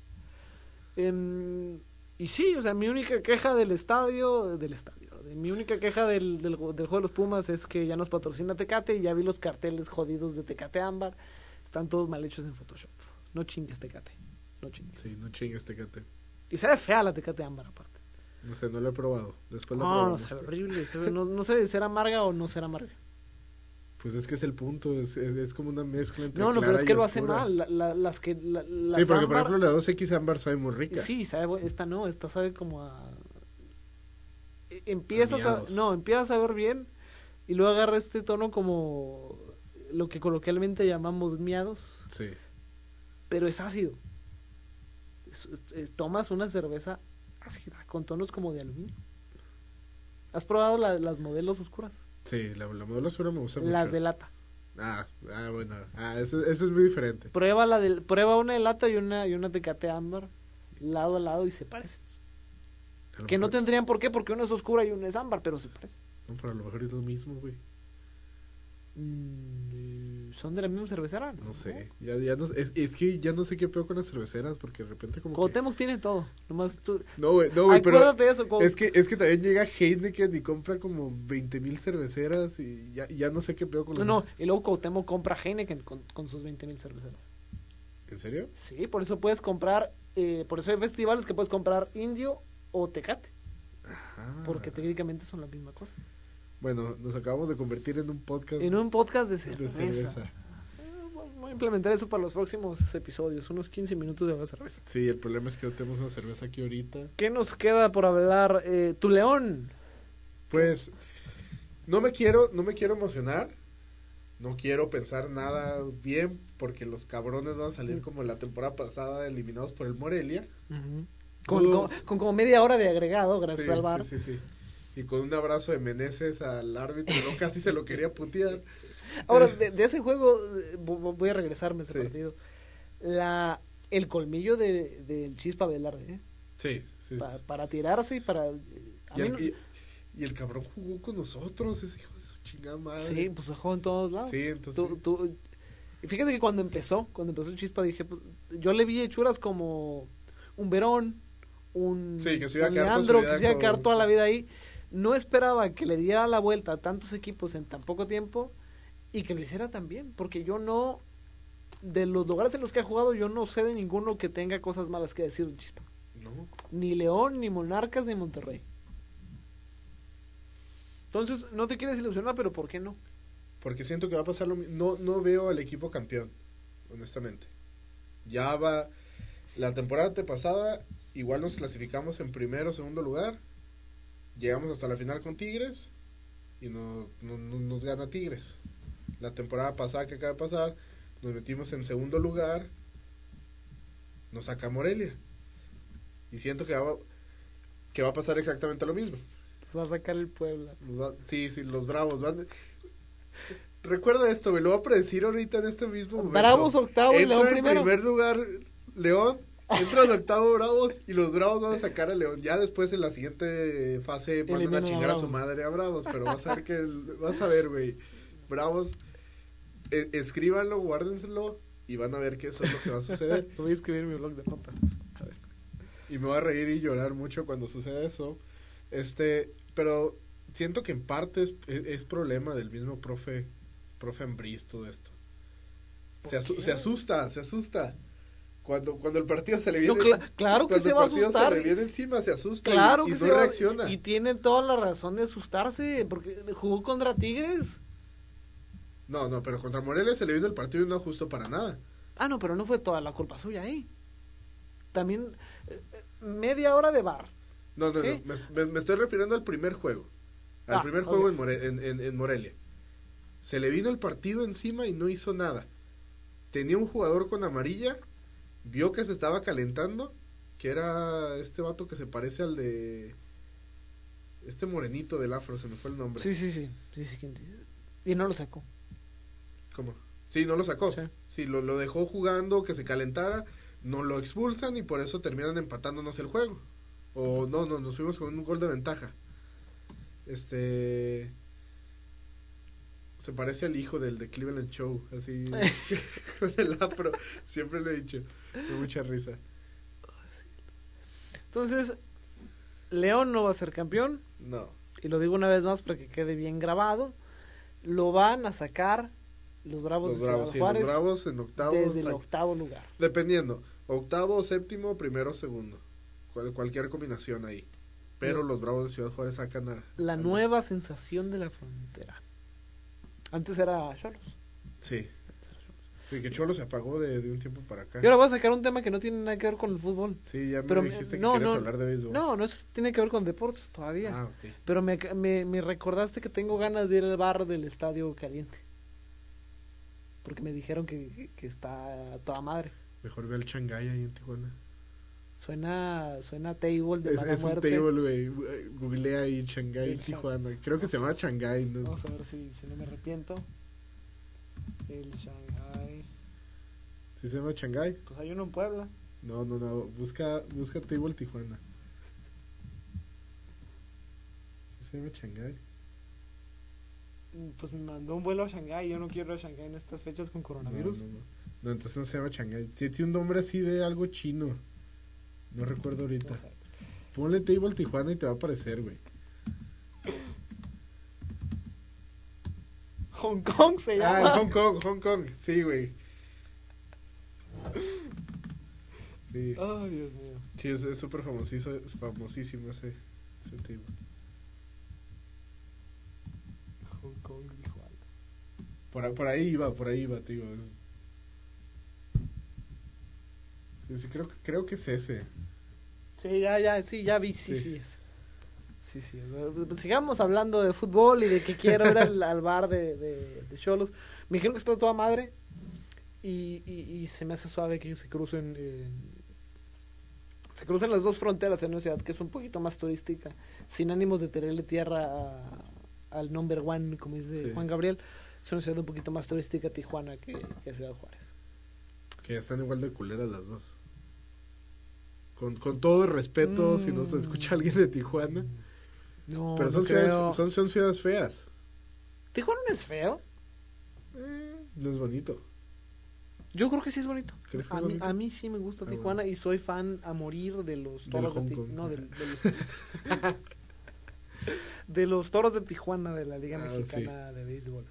S1: Em, y sí, o sea, mi única queja del estadio, del estadio, mi única queja del, del, del juego de los Pumas es que ya nos patrocina Tecate y ya vi los carteles jodidos de Tecate Ámbar. Están todos mal hechos en Photoshop. No chingues Tecate. No chingues.
S2: Sí, no chingues, Tecate.
S1: Y se ve fea la Tecate Ámbar aparte.
S2: No sé, no lo he probado. Después lo
S1: No, no, se ve horrible. se ve- no, no sé si será amarga o no será amarga.
S2: Pues es que es el punto, es, es, es como una mezcla entre
S1: No, no, pero es que lo hace mal. La- la- las que, la- las
S2: Sí, porque por ejemplo la 2X ámbar sabe muy rica.
S1: Sí, sabe, esta no, esta sabe como a... Empiezas a, no, empiezas a ver bien y luego agarra este tono como lo que coloquialmente llamamos miados,
S2: Sí.
S1: pero es ácido. Es- es- es- tomas una cerveza ácida con tonos como de aluminio. ¿Has probado la- las modelos oscuras?
S2: Sí, la, la modelo oscura me gusta mucho.
S1: Las de lata.
S2: Ah, ah, bueno. Ah, eso, eso es muy diferente.
S1: Prueba la de, prueba una de lata y una y una Tecate ámbar lado a lado y se parecen. Que no tendrían por qué porque una es oscura y una es ámbar, pero se parecen.
S2: No, pero a lo mejor es lo mismo, güey.
S1: Mm, ¿Son de la misma cervecera?
S2: No sé. Ya, ya no, es, es que ya no sé qué peor con las cerveceras, porque de repente como que...
S1: Cuauhtémoc tiene todo. Nomás tú...
S2: No, güey, no, güey, pero...
S1: Acuérdate de eso, Cuau-
S2: Es que, es que también llega Heineken y compra como 20 mil cerveceras y ya, ya no sé qué peor con
S1: No,
S2: los...
S1: no, y luego Cuauhtémoc compra Heineken con, con sus 20 mil cerveceras.
S2: ¿En serio?
S1: Sí, por eso puedes comprar, eh, por eso hay festivales que puedes comprar Indio o Tecate,
S2: Ajá.
S1: porque técnicamente son la misma cosa.
S2: Bueno, nos acabamos de convertir en un podcast
S1: En un podcast de
S2: de
S1: cerveza.
S2: cerveza.
S1: Eh, Voy a implementar eso para los próximos episodios, unos 15 minutos de cerveza.
S2: Sí, el problema es que no tenemos una cerveza aquí ahorita.
S1: ¿Qué nos queda por hablar? Eh, tu león.
S2: Pues no me quiero, no me quiero emocionar. No quiero pensar nada bien porque los cabrones van a salir como la temporada pasada eliminados por el Morelia. Dudo-
S1: con- con como media hora de agregado, gracias
S2: Sí,
S1: al bar.
S2: sí, sí, sí. Y con un abrazo de Meneses al árbitro, no casi se lo quería putear.
S1: Ahora, de, de ese juego, eh, vo- vo- voy a regresarme a ese
S2: Sí.
S1: partido. La, el colmillo de- del Chispa Velarde, ¿eh?
S2: Sí, sí.
S1: Pa- para tirarse y para... eh,
S2: Y el,
S1: no-
S2: y- y el cabrón jugó con nosotros, ese hijo de su chingada madre.
S1: sí, pues jugó en todos lados.
S2: Sí, entonces.
S1: Tú- fíjate que cuando empezó, cuando empezó el Chispa, dije, pues, yo le vi hechuras como un Verón, un,
S2: Sí, que se iba a
S1: un
S2: quedar toda su
S1: Leandro, que se iba a quedar toda la vida ahí. No esperaba que le diera la vuelta a tantos equipos en tan poco tiempo y que lo hiciera tan bien, porque yo no, de los lugares en los que ha jugado, yo no sé de ninguno que tenga cosas malas que decir Chispa.
S2: No.
S1: Ni León, ni Monarcas, ni Monterrey. Entonces, no te quieres ilusionar, pero ¿por qué no?
S2: Porque siento que va a pasar lo mismo. No, no veo al equipo campeón, honestamente. Ya va. La temporada pasada, igual nos clasificamos en primero o segundo lugar. Llegamos hasta la final con Tigres. Y no, no- no- nos gana Tigres. La temporada pasada que acaba de pasar, nos metimos en segundo lugar. Nos saca Morelia. Y siento que va, que va a pasar exactamente lo mismo.
S1: Se va a sacar el Puebla.
S2: Va- sí, sí, los bravos van. Recuerda esto, me lo voy a predecir ahorita en este mismo momento.
S1: Bravos octavo y León
S2: en
S1: primero.
S2: primer lugar León, entra en octavo Bravos y los Bravos van a sacar a León. Ya después en la siguiente fase van a
S1: a
S2: chingar a su madre a Bravos, pero vas a ver que el- vas a ver, güey. Bravos e- escríbanlo, guárdenselo y van a ver que eso es lo que va a suceder.
S1: Voy a escribir en mi blog de notas. A ver.
S2: y me voy a reír y llorar mucho cuando suceda eso. Este, pero siento que en parte es, es- es problema del mismo profe, profe Ambriz todo esto. Se,
S1: ¿Por
S2: asu-
S1: qué?
S2: se asusta, se asusta. Cuando, cuando el partido se le viene,
S1: No, cla- claro que se va a asustar.
S2: se le viene encima, se asusta y-
S1: Claro
S2: y,
S1: que
S2: no
S1: se va-
S2: reacciona.
S1: Y tiene toda la razón de asustarse, porque jugó contra Tigres.
S2: No, no, pero contra Morelia se le vino el partido y no justo para nada.
S1: Ah, no, pero no fue toda la culpa suya ahí. También eh, eh, media hora de bar.
S2: No, no,
S1: ¿Sí?
S2: no. Me, me- estoy refiriendo al primer juego. Al
S1: Ah,
S2: primer
S1: ok.
S2: juego en, More- en- en- en Morelia. Se le vino el partido encima y no hizo nada. Tenía un jugador con amarilla. Vio que se estaba calentando. Que era este vato que se parece al de. Este morenito del afro, se me fue el nombre.
S1: Sí, sí, sí. sí, sí. Y no lo sacó.
S2: ¿Cómo? Sí, no lo sacó.
S1: Sí.
S2: Sí, lo, lo dejó jugando, que se calentara. No lo expulsan y por eso terminan empatándonos el juego. O no, no, nos fuimos con un gol de ventaja. Este. Se parece al hijo del de Cleveland Show, así. con el afro. Siempre lo he dicho. Mucha risa.
S1: Entonces, León no va a ser campeón.
S2: No.
S1: Y lo digo una vez más para que quede bien grabado. Lo van a sacar los Bravos
S2: Los
S1: de Ciudad
S2: bravos, sí,
S1: Juárez
S2: los bravos en octavo.
S1: desde el octavo lugar.
S2: Dependiendo. Octavo, séptimo, primero, segundo. Cual- cualquier combinación ahí. Pero los bravos de Ciudad Juárez sacan a.
S1: La nueva sensación de la frontera. Antes era Cholos.
S2: Sí. Sí, que Cholo se apagó de, de un tiempo para acá.
S1: Y ahora voy a sacar un tema que no tiene nada que ver con el fútbol.
S2: Sí, ya me
S1: Pero me-
S2: dijiste que
S1: no,
S2: querías
S1: no,
S2: hablar de béisbol.
S1: No, no es- tiene que ver con deportes todavía.
S2: Ah, ok.
S1: Pero me, me, me recordaste que tengo ganas de ir al bar del estadio caliente. Porque me dijeron que, que está toda madre.
S2: Mejor ve al Shanghai ahí en Tijuana.
S1: Suena, suena table de
S2: Es,
S1: mala
S2: es un
S1: muerte.
S2: table, güey. Googlea ahí Shanghai, Tijuana. Creo que se llama Shanghai, ¿no?
S1: Vamos a ver si, si no me arrepiento. El Shanghai.
S2: ¿Sí se llama Shanghai?
S1: Pues hay uno en Puebla.
S2: No, no, no. Busca, busca Table Tijuana. ¿Sí se llama Shanghai?
S1: Mm, Pues me mandó un vuelo a Shanghái. Yo no quiero ir a Shanghái en estas fechas con
S2: No,
S1: coronavirus.
S2: no, no. No, entonces no se llama Shanghai. Tiene un nombre así de algo chino. No recuerdo ahorita.
S1: No sé.
S2: Ponle Table Tijuana y te va a aparecer, güey.
S1: Hong Kong se
S2: Ah,
S1: llama.
S2: en Hong Kong, Hong Kong. Sí, güey. Sí.
S1: Ay, Dios mío.
S2: Sí, es súper famosísimo, es famosísimo ese, ese table.
S1: Hong Kong, Tijuana.
S2: Por, a- por ahí iba, por ahí iba, tío. Sí, sí, creo, que- creo que es ese.
S1: Sí, ya, ya, sí, ya vi, sí,
S2: Sí.
S1: sí. es. Sí, sí. Pues Sigamos hablando de fútbol y de que quiero ir al, al bar de, de, de Cholos. Me dijeron que está toda madre y, y, y se me hace suave que se crucen. eh, se crucen las dos fronteras en una ciudad que es un poquito más turística, sin ánimos de tenerle tierra a- al number one, como dice
S2: Sí.
S1: Juan Gabriel. Es una ciudad un poquito más turística Tijuana que, que Ciudad Juárez.
S2: Que están igual de culeras las dos. Con, con todo el respeto, si nos
S1: Mm.
S2: escucha alguien de Tijuana.
S1: No,
S2: pero
S1: no
S2: son,
S1: creo.
S2: ciudades, son, son ciudades feas.
S1: Tijuana no es feo.
S2: Eh, no es bonito.
S1: Yo creo que sí es bonito.
S2: ¿Crees que
S1: A
S2: es
S1: mí, a mí sí me gusta
S2: Ah,
S1: Tijuana
S2: bueno.
S1: y soy fan a morir de los toros de Tijuana. No, del- del- de los toros de Tijuana de la Liga
S2: Ah,
S1: Mexicana de Béisbol.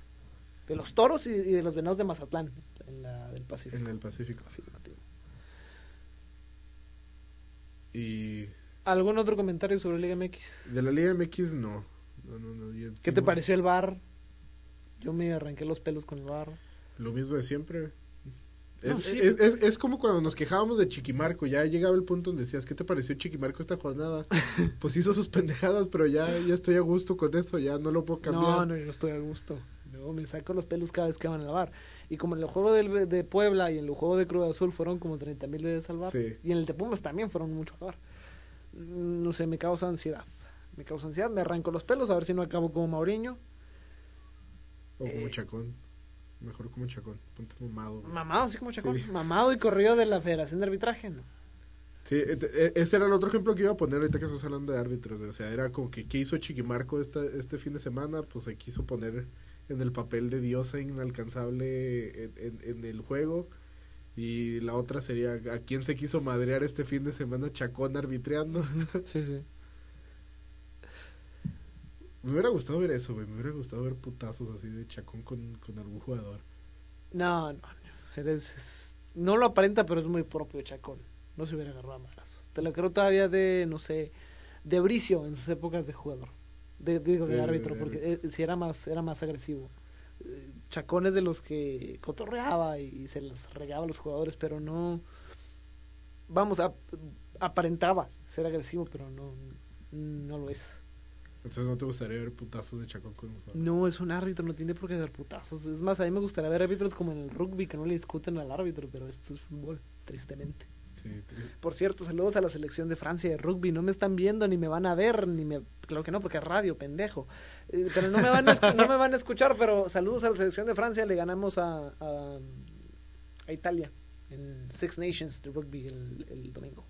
S1: De los toros y, y de los venados de Mazatlán, en la del Pacífico.
S2: En el Pacífico.
S1: Afirmativo.
S2: Y
S1: ¿Algún otro comentario sobre Liga MX?
S2: de la Liga MX, no. No, no,
S1: ¿Qué te pareció el bar? Yo me arranqué los pelos con el bar.
S2: Lo mismo de siempre. Es,
S1: sí.
S2: es, es- es como cuando nos quejábamos de Chiquimarco, ya llegaba el punto donde decías, ¿qué te pareció Chiquimarco esta jornada? pues hizo sus pendejadas, pero ya, ya estoy a gusto con eso, ya no lo puedo cambiar.
S1: No, no, yo no estoy a gusto. No, me saco los pelos cada vez que van al bar. Y como en el juego del- de Puebla y en el juego de Cruz Azul fueron como 30 mil veces al bar.
S2: Sí.
S1: Y en el de Pumas también fueron mucho al bar. No sé, me causa ansiedad. Me causa ansiedad, me arranco los pelos a ver si no acabo como Mauriño.
S2: O como
S1: Eh.
S2: Chacón. Mejor como Chacón. Ponte mamado. güey.
S1: Mamado, así como Chacón.
S2: Sí.
S1: Mamado y corrido de la Federación de Arbitraje. ¿no?
S2: Sí, e- e- este era el otro ejemplo que iba a poner ahorita que estamos hablando de árbitros. O sea, era como que ¿qué hizo Chiquimarco esta, este fin de semana? Pues se quiso poner en el papel de diosa inalcanzable en, en- en el juego. Y la otra sería a quién se quiso madrear este fin de semana Chacón arbitreando.
S1: Sí, sí.
S2: Me hubiera gustado ver eso, güey. Me hubiera gustado ver putazos así de Chacón con, con algún jugador.
S1: No, no, no. Eres, es- no lo aparenta, pero es muy propio Chacón. No se hubiera agarrado a malas. Te lo creo todavía de, no sé, de Bricio en sus épocas de jugador. De, digo, de,
S2: De-
S1: árbitro,
S2: de
S1: porque eh, sí era más, era más agresivo. Chacón es de los que cotorreaba y se las regaba a los jugadores, pero no. Vamos, ap- aparentaba ser agresivo, pero no, no lo es.
S2: Entonces no te gustaría ver putazos de Chacón con un jugador.
S1: No, es un árbitro, no tiene por qué dar putazos. Es más, a mí me gustaría ver árbitros como en el rugby, que no le discuten al árbitro, pero esto es fútbol, tristemente.
S2: Sí, tri-
S1: Por cierto, saludos a la selección de Francia de rugby. No me están viendo, ni me van a ver, ni me... Claro que no, porque es radio, pendejo. Eh, pero no me, van a no me van a escuchar, pero saludos a la selección de Francia. Le ganamos a, a, a Italia en Six Nations de rugby el, el domingo.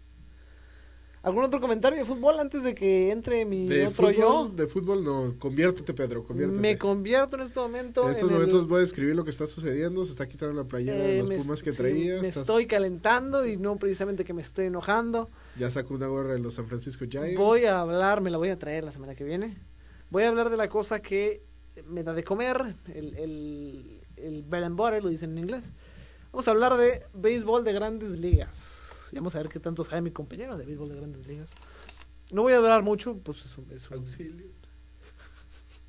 S1: ¿Algún otro comentario de fútbol antes de que entre mi
S2: De
S1: otro
S2: fútbol,
S1: yo?
S2: de fútbol no, conviértete Pedro, conviértete.
S1: Me convierto en este momento
S2: en estos
S1: en el-
S2: momentos voy a describir lo que está sucediendo, se está quitando la playera de
S1: Eh,
S2: los Pumas que
S1: sí,
S2: traía,
S1: me
S2: estás-
S1: estoy calentando y no precisamente que me estoy enojando.
S2: ya sacó una gorra de los San Francisco Giants.
S1: Voy a hablar, me la voy a traer la semana que viene. Voy a hablar de la cosa que me da de comer, el, el, el bread and butter, lo dicen en inglés. Vamos a hablar de béisbol de grandes ligas. Y vamos a ver qué tanto sabe mi compañero de béisbol de grandes ligas. No voy a hablar mucho, pues es un- es un-
S2: Auxilio.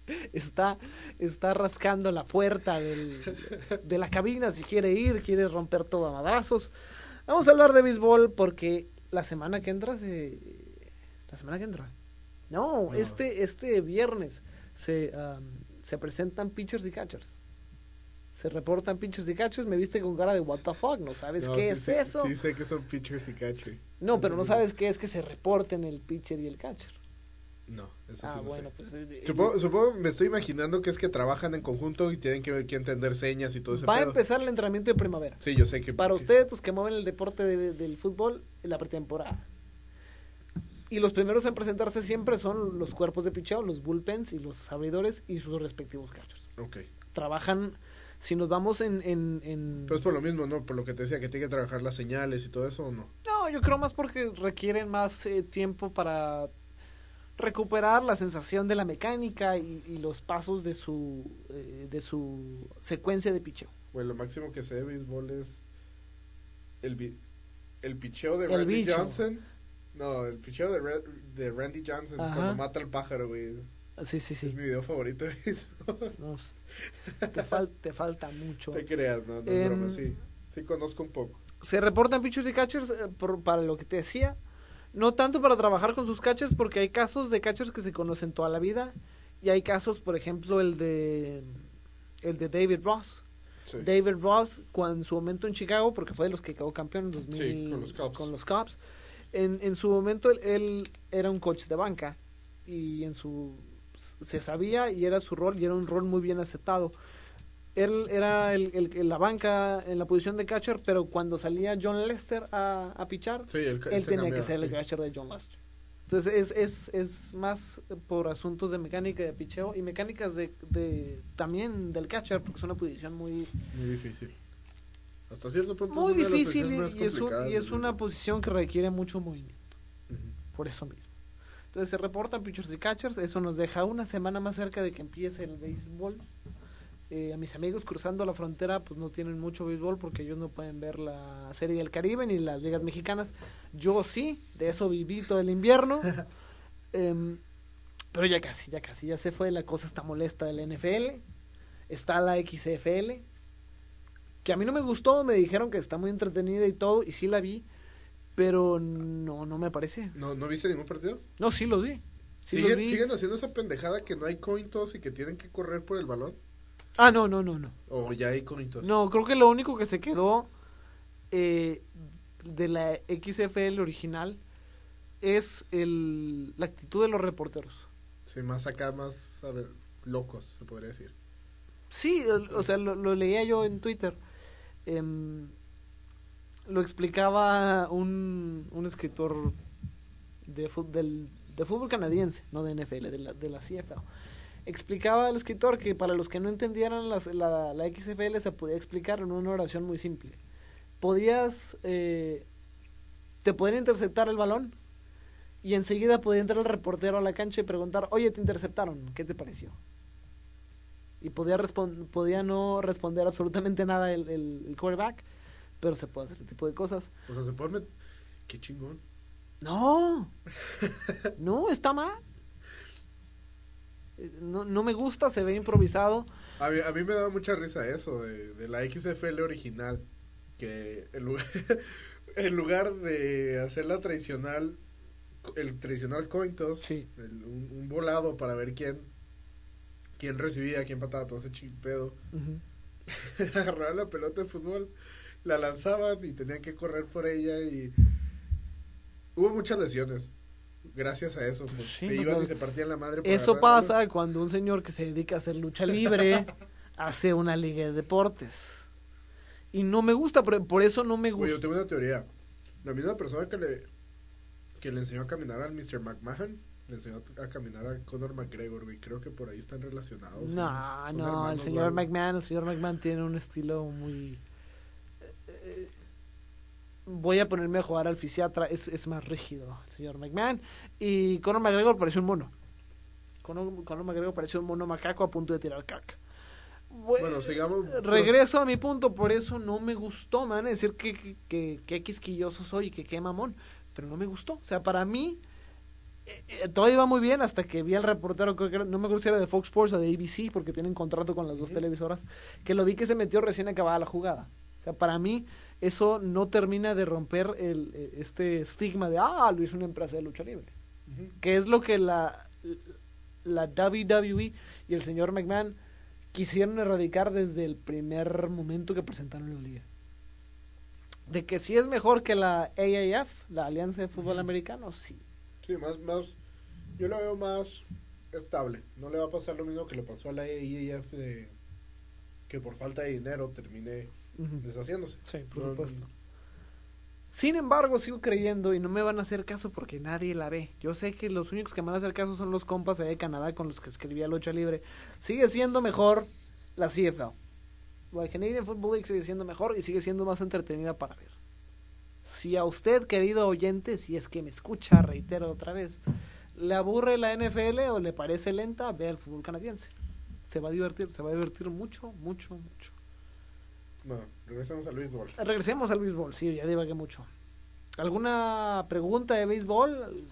S1: está, está rascando la puerta del- de la cabina si quiere ir, quiere romper todo a madrazos. Vamos a hablar de béisbol porque la semana que entra se... La semana que entra. No,
S2: No.
S1: Este, este viernes se, um, se presentan pitchers y catchers. Se reportan pitchers y catchers. Me viste con cara de what the fuck, ¿no sabes
S2: No,
S1: qué
S2: sí,
S1: es eso?
S2: Sí, sé que son pitchers y catcher.
S1: No, pero no sabes qué es que se reporten el pitcher y el catcher.
S2: No, eso
S1: ah,
S2: sí no
S1: bueno,
S2: sé.
S1: pues... eh,
S2: Supongo, supongo, me estoy imaginando que es que trabajan en conjunto y tienen que, ver- que entender señas y todo ese
S1: va a empezar el entrenamiento de primavera.
S2: Sí, yo sé que...
S1: Para ustedes, los que mueven el deporte de- del fútbol, la pretemporada. Y los primeros en presentarse siempre son los cuerpos de picheo, los bullpens y los abridores y sus respectivos catchers.
S2: Ok.
S1: Trabajan, si nos vamos en... en, en-
S2: Pero es por lo mismo, ¿no? Por lo que te decía, que tiene que trabajar las señales y todo eso, ¿o no?
S1: No, yo creo más porque requieren más eh, tiempo para recuperar la sensación de la mecánica y, y los pasos de su, eh, de su secuencia de picheo.
S2: Bueno, lo máximo que sé de béisbol es el, el picheo de
S1: El
S2: Randy
S1: bicho.
S2: Johnson. No, el picheo de, Ra- de Randy Johnson
S1: Ajá.
S2: cuando mata al pájaro, güey. Es,
S1: Sí, sí,
S2: es
S1: sí.
S2: mi video favorito de eso.
S1: No, s- te, fal- te falta mucho.
S2: te creas, no, no es
S1: Em,
S2: broma, sí. Sí conozco un poco.
S1: se reportan pitchers y catchers eh, por- para lo que te decía. No tanto para trabajar con sus catchers, porque hay casos de catchers que se conocen toda la vida. Y hay casos, por ejemplo, el de el de David Ross.
S2: Sí.
S1: David Ross, cuando, en su momento en Chicago, porque fue de los que quedó campeón en 2000
S2: Sí, con los Cubs.
S1: con los Cubs, En, en su momento él, él era un coach de banca y en su se sabía y era su rol y era un rol muy bien aceptado. Él era el, la banca en la posición de catcher, pero cuando salía John Lester a, a pichar,
S2: Sí, él,
S1: tenía que ser el catcher de John Lester. Entonces es, es, es más por asuntos de mecánica de picheo y mecánicas de, de también del catcher, porque es una posición muy,
S2: Muy difícil. Hasta cierto punto.
S1: muy difícil y, es, un- y es una posición que requiere mucho movimiento, por eso mismo. Entonces se reportan pitchers y catchers, eso nos deja una semana más cerca de que empiece el béisbol. Eh, a mis amigos cruzando la frontera pues no tienen mucho béisbol porque ellos no pueden ver la serie del Caribe ni las ligas mexicanas. Yo sí, de eso viví todo el invierno. Em, pero ya casi, ya casi, ya se fue, la cosa está molesta del NFL, está la XFL, que a mí no me gustó, me dijeron que está muy entretenida y todo, y sí la vi, pero no, no me parece.
S2: ¿No, ¿No viste ningún partido?
S1: No, sí los vi. Sí
S2: ¿Siguen,
S1: vi.
S2: ¿Siguen haciendo esa pendejada que no hay cointos y que tienen que correr por el balón?
S1: Ah, no, no, no, no.
S2: ¿O ya hay cointos?
S1: No, creo que lo único que se quedó eh, de la XFL original es el, la actitud de los reporteros.
S2: Sí, más acá, más, a ver, locos, se podría decir.
S1: Sí, o sea, lo, lo leía yo en Twitter. Em, lo explicaba un, un escritor de, del, de fútbol canadiense, no de NFL, de la, de la CFL. Explicaba el escritor que para los que no entendieran las- la, la XFL se podía explicar en una oración muy simple. Podías, eh, te podían interceptar el balón y enseguida podía entrar el reportero a la cancha y preguntar, oye, te interceptaron, ¿qué te pareció? Y podía, podía no responder absolutamente nada el, el quarterback, pero se puede hacer este tipo de cosas.
S2: O sea, se puede meter... Qué chingón.
S1: No, no, está mal. Eh, No, no me gusta, se ve improvisado.
S2: A mí, a mí me da mucha risa eso de, de la XFL original. Que en lugar, en lugar de hacer la tradicional, el tradicional coin toss,
S1: Sí.
S2: el- un, un volado para ver quién, quién recibía, quién pataba todo ese chipedo,
S1: Ujú.
S2: agarraban la pelota de fútbol, la lanzaban y tenían que correr por ella y hubo muchas lesiones. Gracias a eso, pues,
S1: Sí,
S2: se
S1: no,
S2: iban y se partían la madre.
S1: Eso
S2: agarrar
S1: pasa cuando un señor que se dedica a hacer lucha libre hace una liga de deportes. Y no me gusta, por, por eso no me
S2: Güey, yo
S1: gusta.
S2: tengo una teoría. La misma persona que le, que le enseñó a caminar al Mr. McMahon, le enseñó a caminar a Conor McGregor, güey. Creo que por ahí están relacionados.
S1: No, no, el señor. McMahon, el señor McMahon tiene un estilo muy... Voy a ponerme a jugar al fisiatra, es, es más rígido el señor McMahon. Y Conor McGregor pareció un mono. Conor, Conor McGregor pareció un mono macaco a punto de tirar caca. Bu-
S2: Bueno, sigamos.
S1: Regreso a mi punto, por eso no me gustó, man, decir que, que, que, que quisquilloso soy y que qué mamón, pero no me gustó. O sea, para mí, eh, eh, todo iba muy bien hasta que vi al reportero, creo que no me acuerdo si era de Fox Sports o de ABC, porque tienen contrato con las dos televisoras, que lo vi que se metió recién acabada la jugada. O sea, para mí, eso no termina de romper el, eh, este estigma de, ah, lo hizo una empresa de lucha libre que es lo que la, la WWE y el señor McMahon quisieron erradicar desde el primer momento que presentaron la liga. De que sí es mejor que la AAF, la Alianza de Fútbol Americano, sí.
S2: Sí, más, más. Yo lo veo más estable. No le va a pasar lo mismo que le pasó a la IAF de que por falta de dinero termine Deshaciéndose.
S1: Sí, por
S2: No,
S1: supuesto. Sin embargo, sigo creyendo y no me van a hacer caso porque nadie la ve. Yo sé que los únicos que me van a hacer caso son los compas allá de Canadá con los que escribía lucha libre. Sigue siendo mejor la CFL. La Canadian Football League sigue siendo mejor y sigue siendo más entretenida para ver. Si a usted, querido oyente, si es que me escucha, reitero otra vez, le aburre la NFL o le parece lenta, vea el fútbol canadiense. Se va a divertir, se va a divertir mucho, mucho, mucho.
S2: No, regresamos al béisbol.
S1: Regresemos al béisbol, sí, ya divagué mucho. ¿Alguna pregunta de béisbol?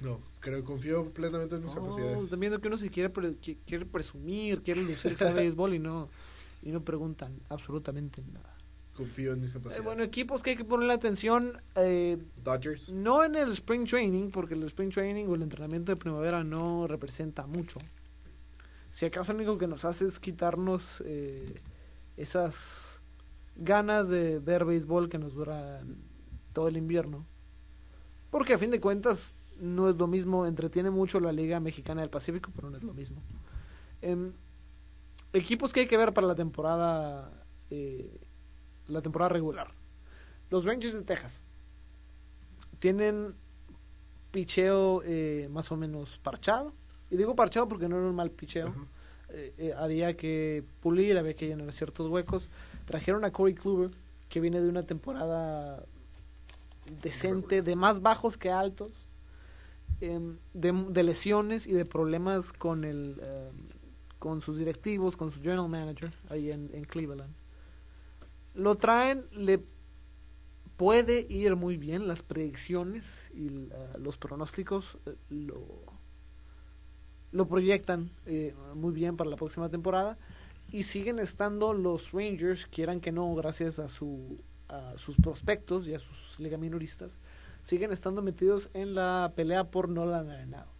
S2: No, creo, confío plenamente en mis
S1: No,
S2: capacidades.
S1: están viendo que uno se quiere, pre- quiere presumir, quiere lucir que sabe béisbol y no, y no preguntan absolutamente nada.
S2: Confío en mis
S1: Eh,
S2: capacidades.
S1: bueno, equipos que hay que ponerle atención, eh,
S2: Dodgers.
S1: no en el spring training, porque el spring training o el entrenamiento de primavera no representa mucho. Si acaso lo único que nos hace es quitarnos eh, esas ganas de ver béisbol que nos duran todo el invierno. Porque a fin de cuentas no es lo mismo, entretiene mucho la Liga Mexicana del Pacífico, pero no es lo mismo. Em, equipos que hay que ver para la temporada eh, la temporada regular. Los Rangers de Texas tienen picheo eh, más o menos parchado. Y digo parchado porque no era un mal picheo. Eh, eh, había que pulir, había que llenar ciertos huecos. Trajeron a Corey Kluber, que viene de una temporada decente, de más bajos que altos, em, de, de lesiones y de problemas con el em, con sus directivos, con su general manager ahí en, en Cleveland. Lo traen, le puede ir muy bien las predicciones y la- los pronósticos eh, lo lo proyectan eh, muy bien para la próxima temporada y siguen estando los Rangers quieran que no gracias a su a sus prospectos y a sus liga minoristas siguen estando metidos en la pelea por Nolan Arenado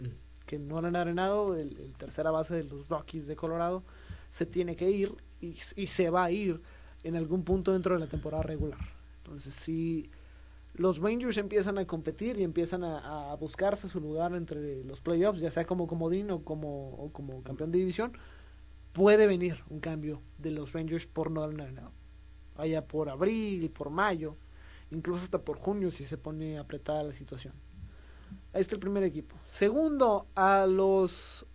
S2: Mm.
S1: que Nolan Arenado el, el tercera base de los Rockies de Colorado se tiene que ir y, y se va a ir en algún punto dentro de la temporada regular entonces si los Rangers empiezan a competir y empiezan a, buscarse su lugar entre los playoffs, ya sea como comodín o como, campeón de división, puede venir un cambio de los Rangers por Nolan Arenado. Allá por abril, por mayo, incluso hasta por junio si se pone apretada la situación. Ahí está el primer equipo. Segundo, a los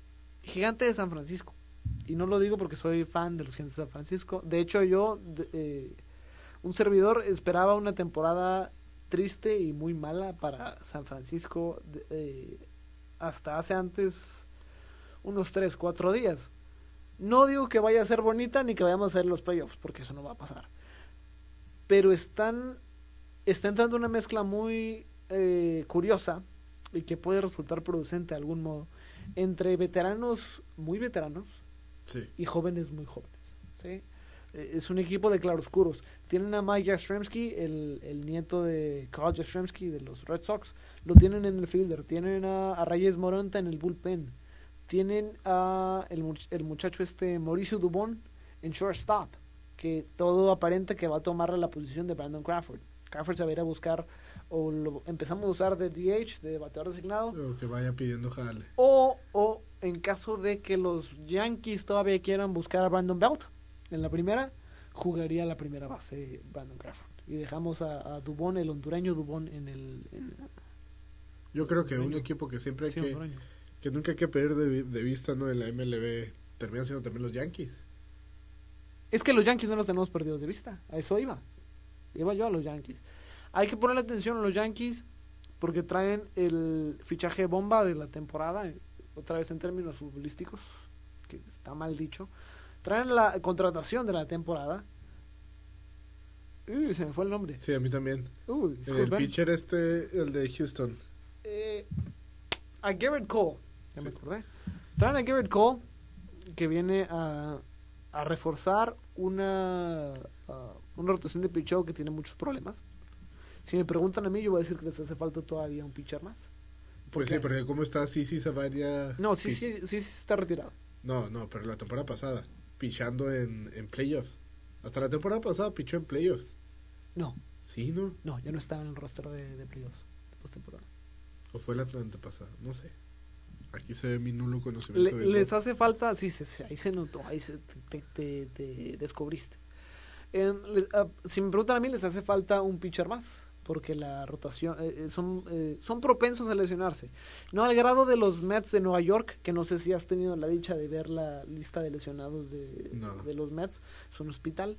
S1: gigante de San Francisco. Y no lo digo porque soy fan de los gigantes de San Francisco. De hecho, yo, eh, un servidor, esperaba una temporada triste y muy mala para San Francisco eh, hasta hace antes unos 3, 4 días. No digo que vaya a ser bonita ni que vayamos a hacer los playoffs, porque eso no va a pasar. Pero están, está entrando una mezcla muy eh, curiosa y que puede resultar producente de algún modo entre veteranos muy veteranos
S2: Sí.
S1: y jóvenes muy jóvenes. ¿sí? Eh, Es un equipo de claroscuros. Tienen a Mike Jastrzemski, el, el nieto de Carl Jastrzemski de los Red Sox. Lo tienen en el fielder. Tienen a, a Reyes Moronta en el bullpen. Tienen a el, el muchacho este Mauricio Dubón en shortstop. Que todo aparenta que va a tomar la posición de Brandon Crawford. Crawford se va a ir a buscar, o lo empezamos a usar de DH, de bateador designado.
S2: O que vaya pidiendo jale.
S1: O, o en caso de que los Yankees todavía quieran buscar a Brandon Belt en la primera, jugaría la primera base Brandon Crawford. Y dejamos a, a Dubón, el hondureño Dubón, en el. en-
S2: Yo creo que un equipo que siempre hay
S1: sí,
S2: que,
S1: hondureño.
S2: que nunca hay que perder de, de vista ¿no? en la MLB terminan siendo también los Yankees.
S1: Es que los Yankees no los tenemos perdidos de vista. A eso iba. Iba yo a los Yankees. Hay que ponerle atención a los Yankees porque traen el fichaje bomba de la temporada, eh, otra vez en términos futbolísticos, que está mal dicho. Traen la contratación de la temporada. Uy, se me fue el nombre.
S2: Sí, a mí también.
S1: Uy,
S2: el pitcher este, el de Houston.
S1: Eh, a Garrett Cole. Ya me acordé. Traen a Garrett Cole que viene a, a reforzar una, ah, una rotación de pitcheo que tiene muchos problemas. Si me preguntan a mí, yo voy a decir que les hace falta todavía un pitcher más.
S2: Pues sí, porque como está Sisi Sabaria.
S1: No, sí, sí, sí, sí está retirado.
S2: No, no, pero la temporada pasada, pichando en, en playoffs. Hasta la temporada pasada pichó en playoffs.
S1: No,
S2: Sí, ¿no?
S1: no, ya no está en el roster de, de playoffs, de postemporada.
S2: ¿O fue la antepasada? No sé. Aquí se ve mi nulo conocimiento.
S1: Le-
S2: de
S1: les hace falta, sí, sí, sí, ahí se notó, ahí se, te, te- te descubriste. Eh, les- ah, si me preguntan a mí, les hace falta un pitcher más, porque la rotación, eh, eh, son, eh, son propensos a lesionarse. No al grado de los Mets de Nueva York, que no sé si has tenido la dicha de ver la lista de lesionados de,
S2: No.
S1: de los Mets, es un hospital.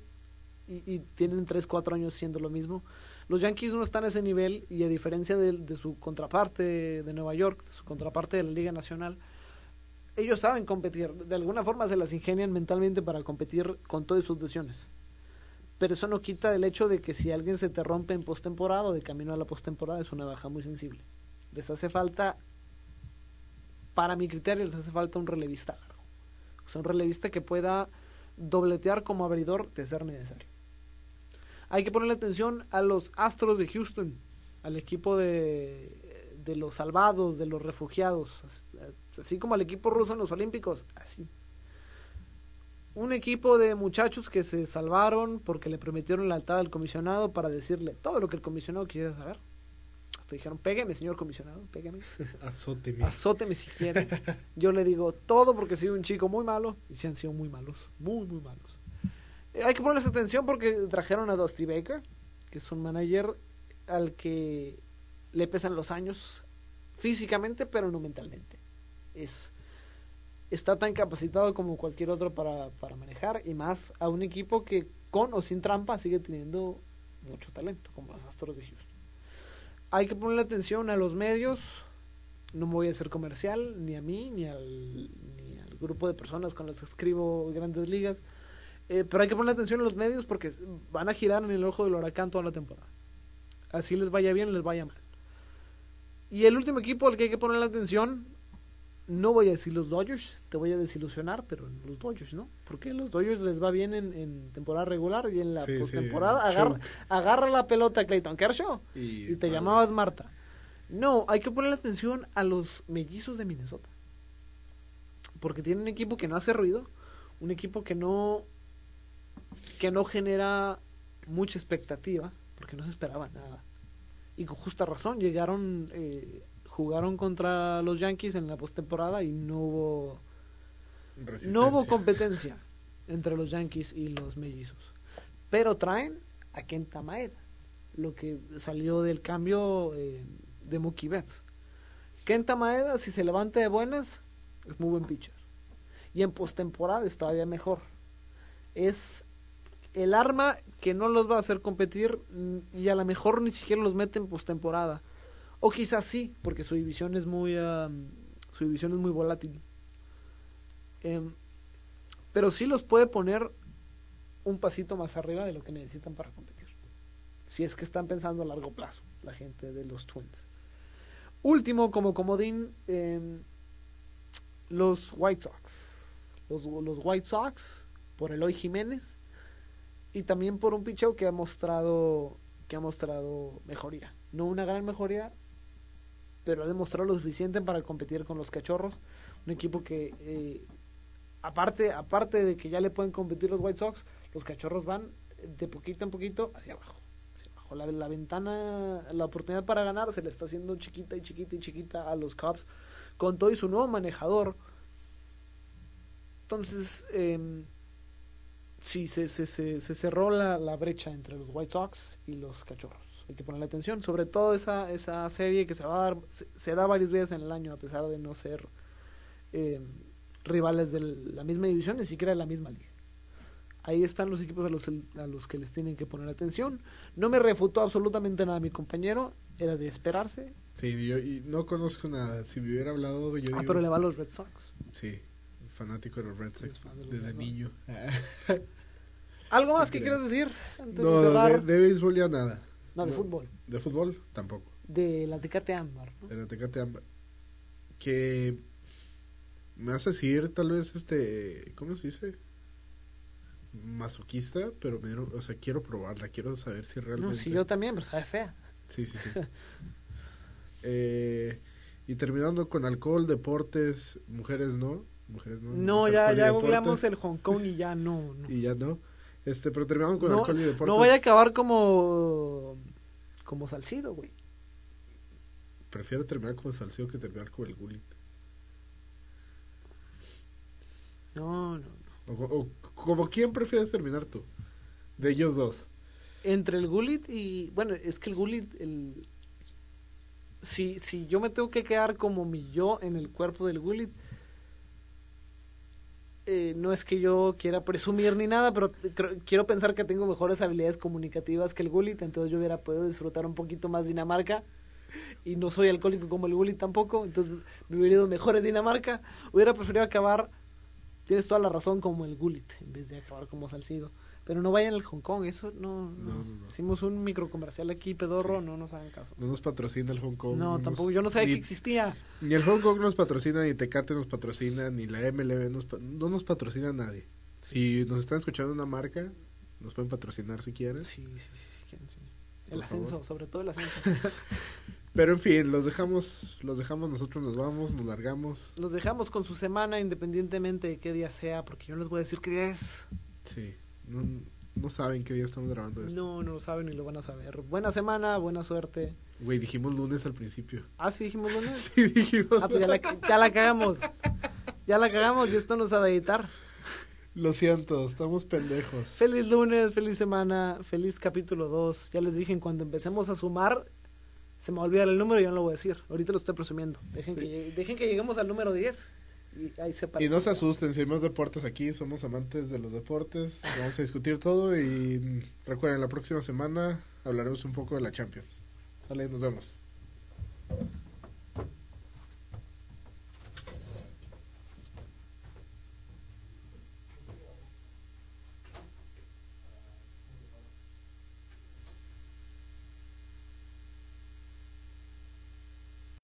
S1: Y, y tienen 3, 4 años siendo lo mismo. Los Yankees no están a ese nivel y a diferencia de, de su contraparte de Nueva York, de su contraparte de la Liga Nacional, ellos saben competir. De alguna forma se las ingenian mentalmente para competir con todas sus lesiones. Pero eso no quita el hecho de que si alguien se te rompe en postemporada o de camino a la postemporada es una baja muy sensible. Les hace falta, para mi criterio, les hace falta un relevista largo. O sea, un relevista que pueda dobletear como abridor de ser necesario. Hay que ponerle atención a los Astros de Houston, al equipo de, de los salvados, de los refugiados, as- así como al equipo ruso en los Olímpicos, así. Un equipo de muchachos que se salvaron porque le prometieron lealtad al comisionado para decirle todo lo que el comisionado quisiera saber. Hasta dijeron, pégueme, señor comisionado, pégueme.
S2: Azóteme.
S1: Azóteme si quiere. Yo le digo todo porque soy un chico muy malo. Y sí han sido muy malos. Muy, muy malos. Eh, hay que ponerles atención porque trajeron a Dusty Baker, que es un manager al que le pesan los años físicamente, pero no mentalmente. Es, está tan capacitado como cualquier otro para, para manejar y más a un equipo que con o sin trampa sigue teniendo mucho talento, como los Astros de Houston. Hay que ponerle atención a los medios, no me voy a hacer comercial, ni a mí, ni al, ni al grupo de personas con las que escribo grandes ligas. Eh, pero hay que ponerle atención a los medios porque van a girar en el ojo del huracán toda la temporada. Así les vaya bien, les vaya mal. Y el último equipo al que hay que ponerle atención, no voy a decir los Dodgers, te voy a desilusionar, pero los Dodgers, ¿no? Porque los Dodgers les va bien en, en temporada regular y en la
S2: Sí,
S1: postemporada agarra, agarra la pelota Clayton Kershaw
S2: Y,
S1: y te
S2: vale.
S1: llamabas Marta. No, hay que ponerle atención a los mellizos de Minnesota. Porque tienen un equipo que no hace ruido, un equipo que no que no genera mucha expectativa, porque no se esperaba nada. Y con justa razón, llegaron, eh, jugaron contra los Yankees en la postemporada y no hubo, no hubo competencia entre los Yankees y los mellizos. Pero traen a Kenta Maeda, lo que salió del cambio eh, de Mookie Betts. Kenta Maeda, si se levanta de buenas, es muy buen pitcher. Y en postemporada es todavía mejor. Es el arma que no los va a hacer competir mm, y a lo mejor ni siquiera los mete en postemporada. O quizás sí, porque su división es muy su división es muy volátil. Em, pero sí los puede poner un pasito más arriba de lo que necesitan para competir. Si es que están pensando a largo plazo, la gente de los Twins. Último, como comodín, em, los White Sox. Los, los White Sox, por Eloy Jiménez, y también por un picheo que ha mostrado que ha mostrado mejoría. No una gran mejoría, pero ha demostrado lo suficiente para competir con los cachorros. Un equipo que, eh, aparte, aparte de que ya le pueden competir los White Sox, los cachorros van de poquito en poquito hacia abajo. La, ventana, la oportunidad para ganar se le está haciendo chiquita y chiquita y chiquita a los Cubs con todo y su nuevo manejador. Entonces, eh, sí, se, se, se, se cerró la, la brecha entre los White Sox y los cachorros. Hay que ponerle atención, sobre todo esa, esa serie que se va a dar, se, se da varias veces en el año, a pesar de no ser eh, rivales de la misma división, ni siquiera de la misma liga. Ahí están los equipos a los, a los que les tienen que poner atención. No me refutó absolutamente nada mi compañero, era de esperarse.
S2: Sí, yo y no conozco nada. Si me hubiera hablado, yo
S1: Ah,
S2: digo-
S1: pero le va a los Red Sox.
S2: Sí, fanático de los Red Sox
S1: los
S2: desde
S1: Red Sox.
S2: niño.
S1: ¿Algo más que quieras decir antes de
S2: no,
S1: cerrar?
S2: de, de béisbol ya nada.
S1: No, de
S2: no.
S1: fútbol.
S2: De fútbol tampoco.
S1: De la Tecate Ámbar. ¿no?
S2: De la Tecate Ámbar. Que me hace decir tal vez este, ¿cómo se dice? Masoquista, pero me dieron- o sea, quiero probarla, quiero saber si realmente
S1: No, sí, yo también, pero sabe fea.
S2: Sí, sí, sí. Eh, y terminando con alcohol, deportes, mujeres no, mujeres no.
S1: No, ya, ya
S2: deportes,
S1: el Hong Kong y ya no, no.
S2: Y ya no. Este, pero terminamos con
S1: No,
S2: alcohol y deportes.
S1: no vaya a acabar como como Salcido, güey.
S2: Prefiero terminar como Salcido que terminar como el Gulit.
S1: No, no, no.
S2: O, o como quién prefieres terminar tú? De ellos dos.
S1: Entre el Gullit y bueno, es que el Gullit el si si yo me tengo que quedar como mi yo en el cuerpo del Gullit eh, no es que yo quiera presumir ni nada, pero quiero pensar que tengo mejores habilidades comunicativas que el Gullit, entonces yo hubiera podido disfrutar un poquito más Dinamarca y no soy alcohólico como el Gullit tampoco, entonces me hubiera ido mejor en Dinamarca, hubiera preferido acabar, tienes toda la razón, como el Gullit, en vez de acabar como Salcido. Pero no vayan al Hong Kong, eso no, no. Hicimos un microcomercial aquí, pedorro,
S2: Sí.
S1: no nos hagan caso.
S2: No nos patrocina el Hong Kong.
S1: No,
S2: nos-
S1: tampoco, yo no sabía
S2: ni,
S1: que existía.
S2: Ni el Hong Kong nos patrocina, ni Tecate nos patrocina, ni la MLB nos no nos patrocina nadie. Si nos están escuchando una marca, nos pueden patrocinar si quieren.
S1: Sí, sí, sí, sí, quieren, sí. El
S2: Por
S1: ascenso,
S2: favor.
S1: sobre todo el ascenso.
S2: Pero en fin, los dejamos, los dejamos, nosotros nos vamos, nos largamos.
S1: Los dejamos con su semana independientemente de qué día sea, porque yo no les voy a decir qué día es.
S2: Sí, no, no saben qué día estamos grabando esto.
S1: No, no lo saben ni lo van a saber. Buena semana, buena suerte.
S2: Güey, dijimos lunes al principio.
S1: Ah, sí, dijimos lunes.
S2: Sí, dijimos.
S1: Ah, pues ya la, ya la cagamos. Ya la cagamos y esto no sabe editar.
S2: Lo siento, estamos pendejos.
S1: Feliz lunes, feliz semana, feliz capítulo 2. Ya les dije, en cuando empecemos a sumar, se me va a olvidar el número y yo no lo voy a decir. Ahorita lo estoy presumiendo. Dejen,
S2: Sí.
S1: que, dejen que lleguemos al número 10 y
S2: no se asusten, si hay más deportes aquí, somos amantes de los deportes. Vamos a discutir todo y recuerden, la próxima semana hablaremos un poco de la Champions. Sale, nos vemos.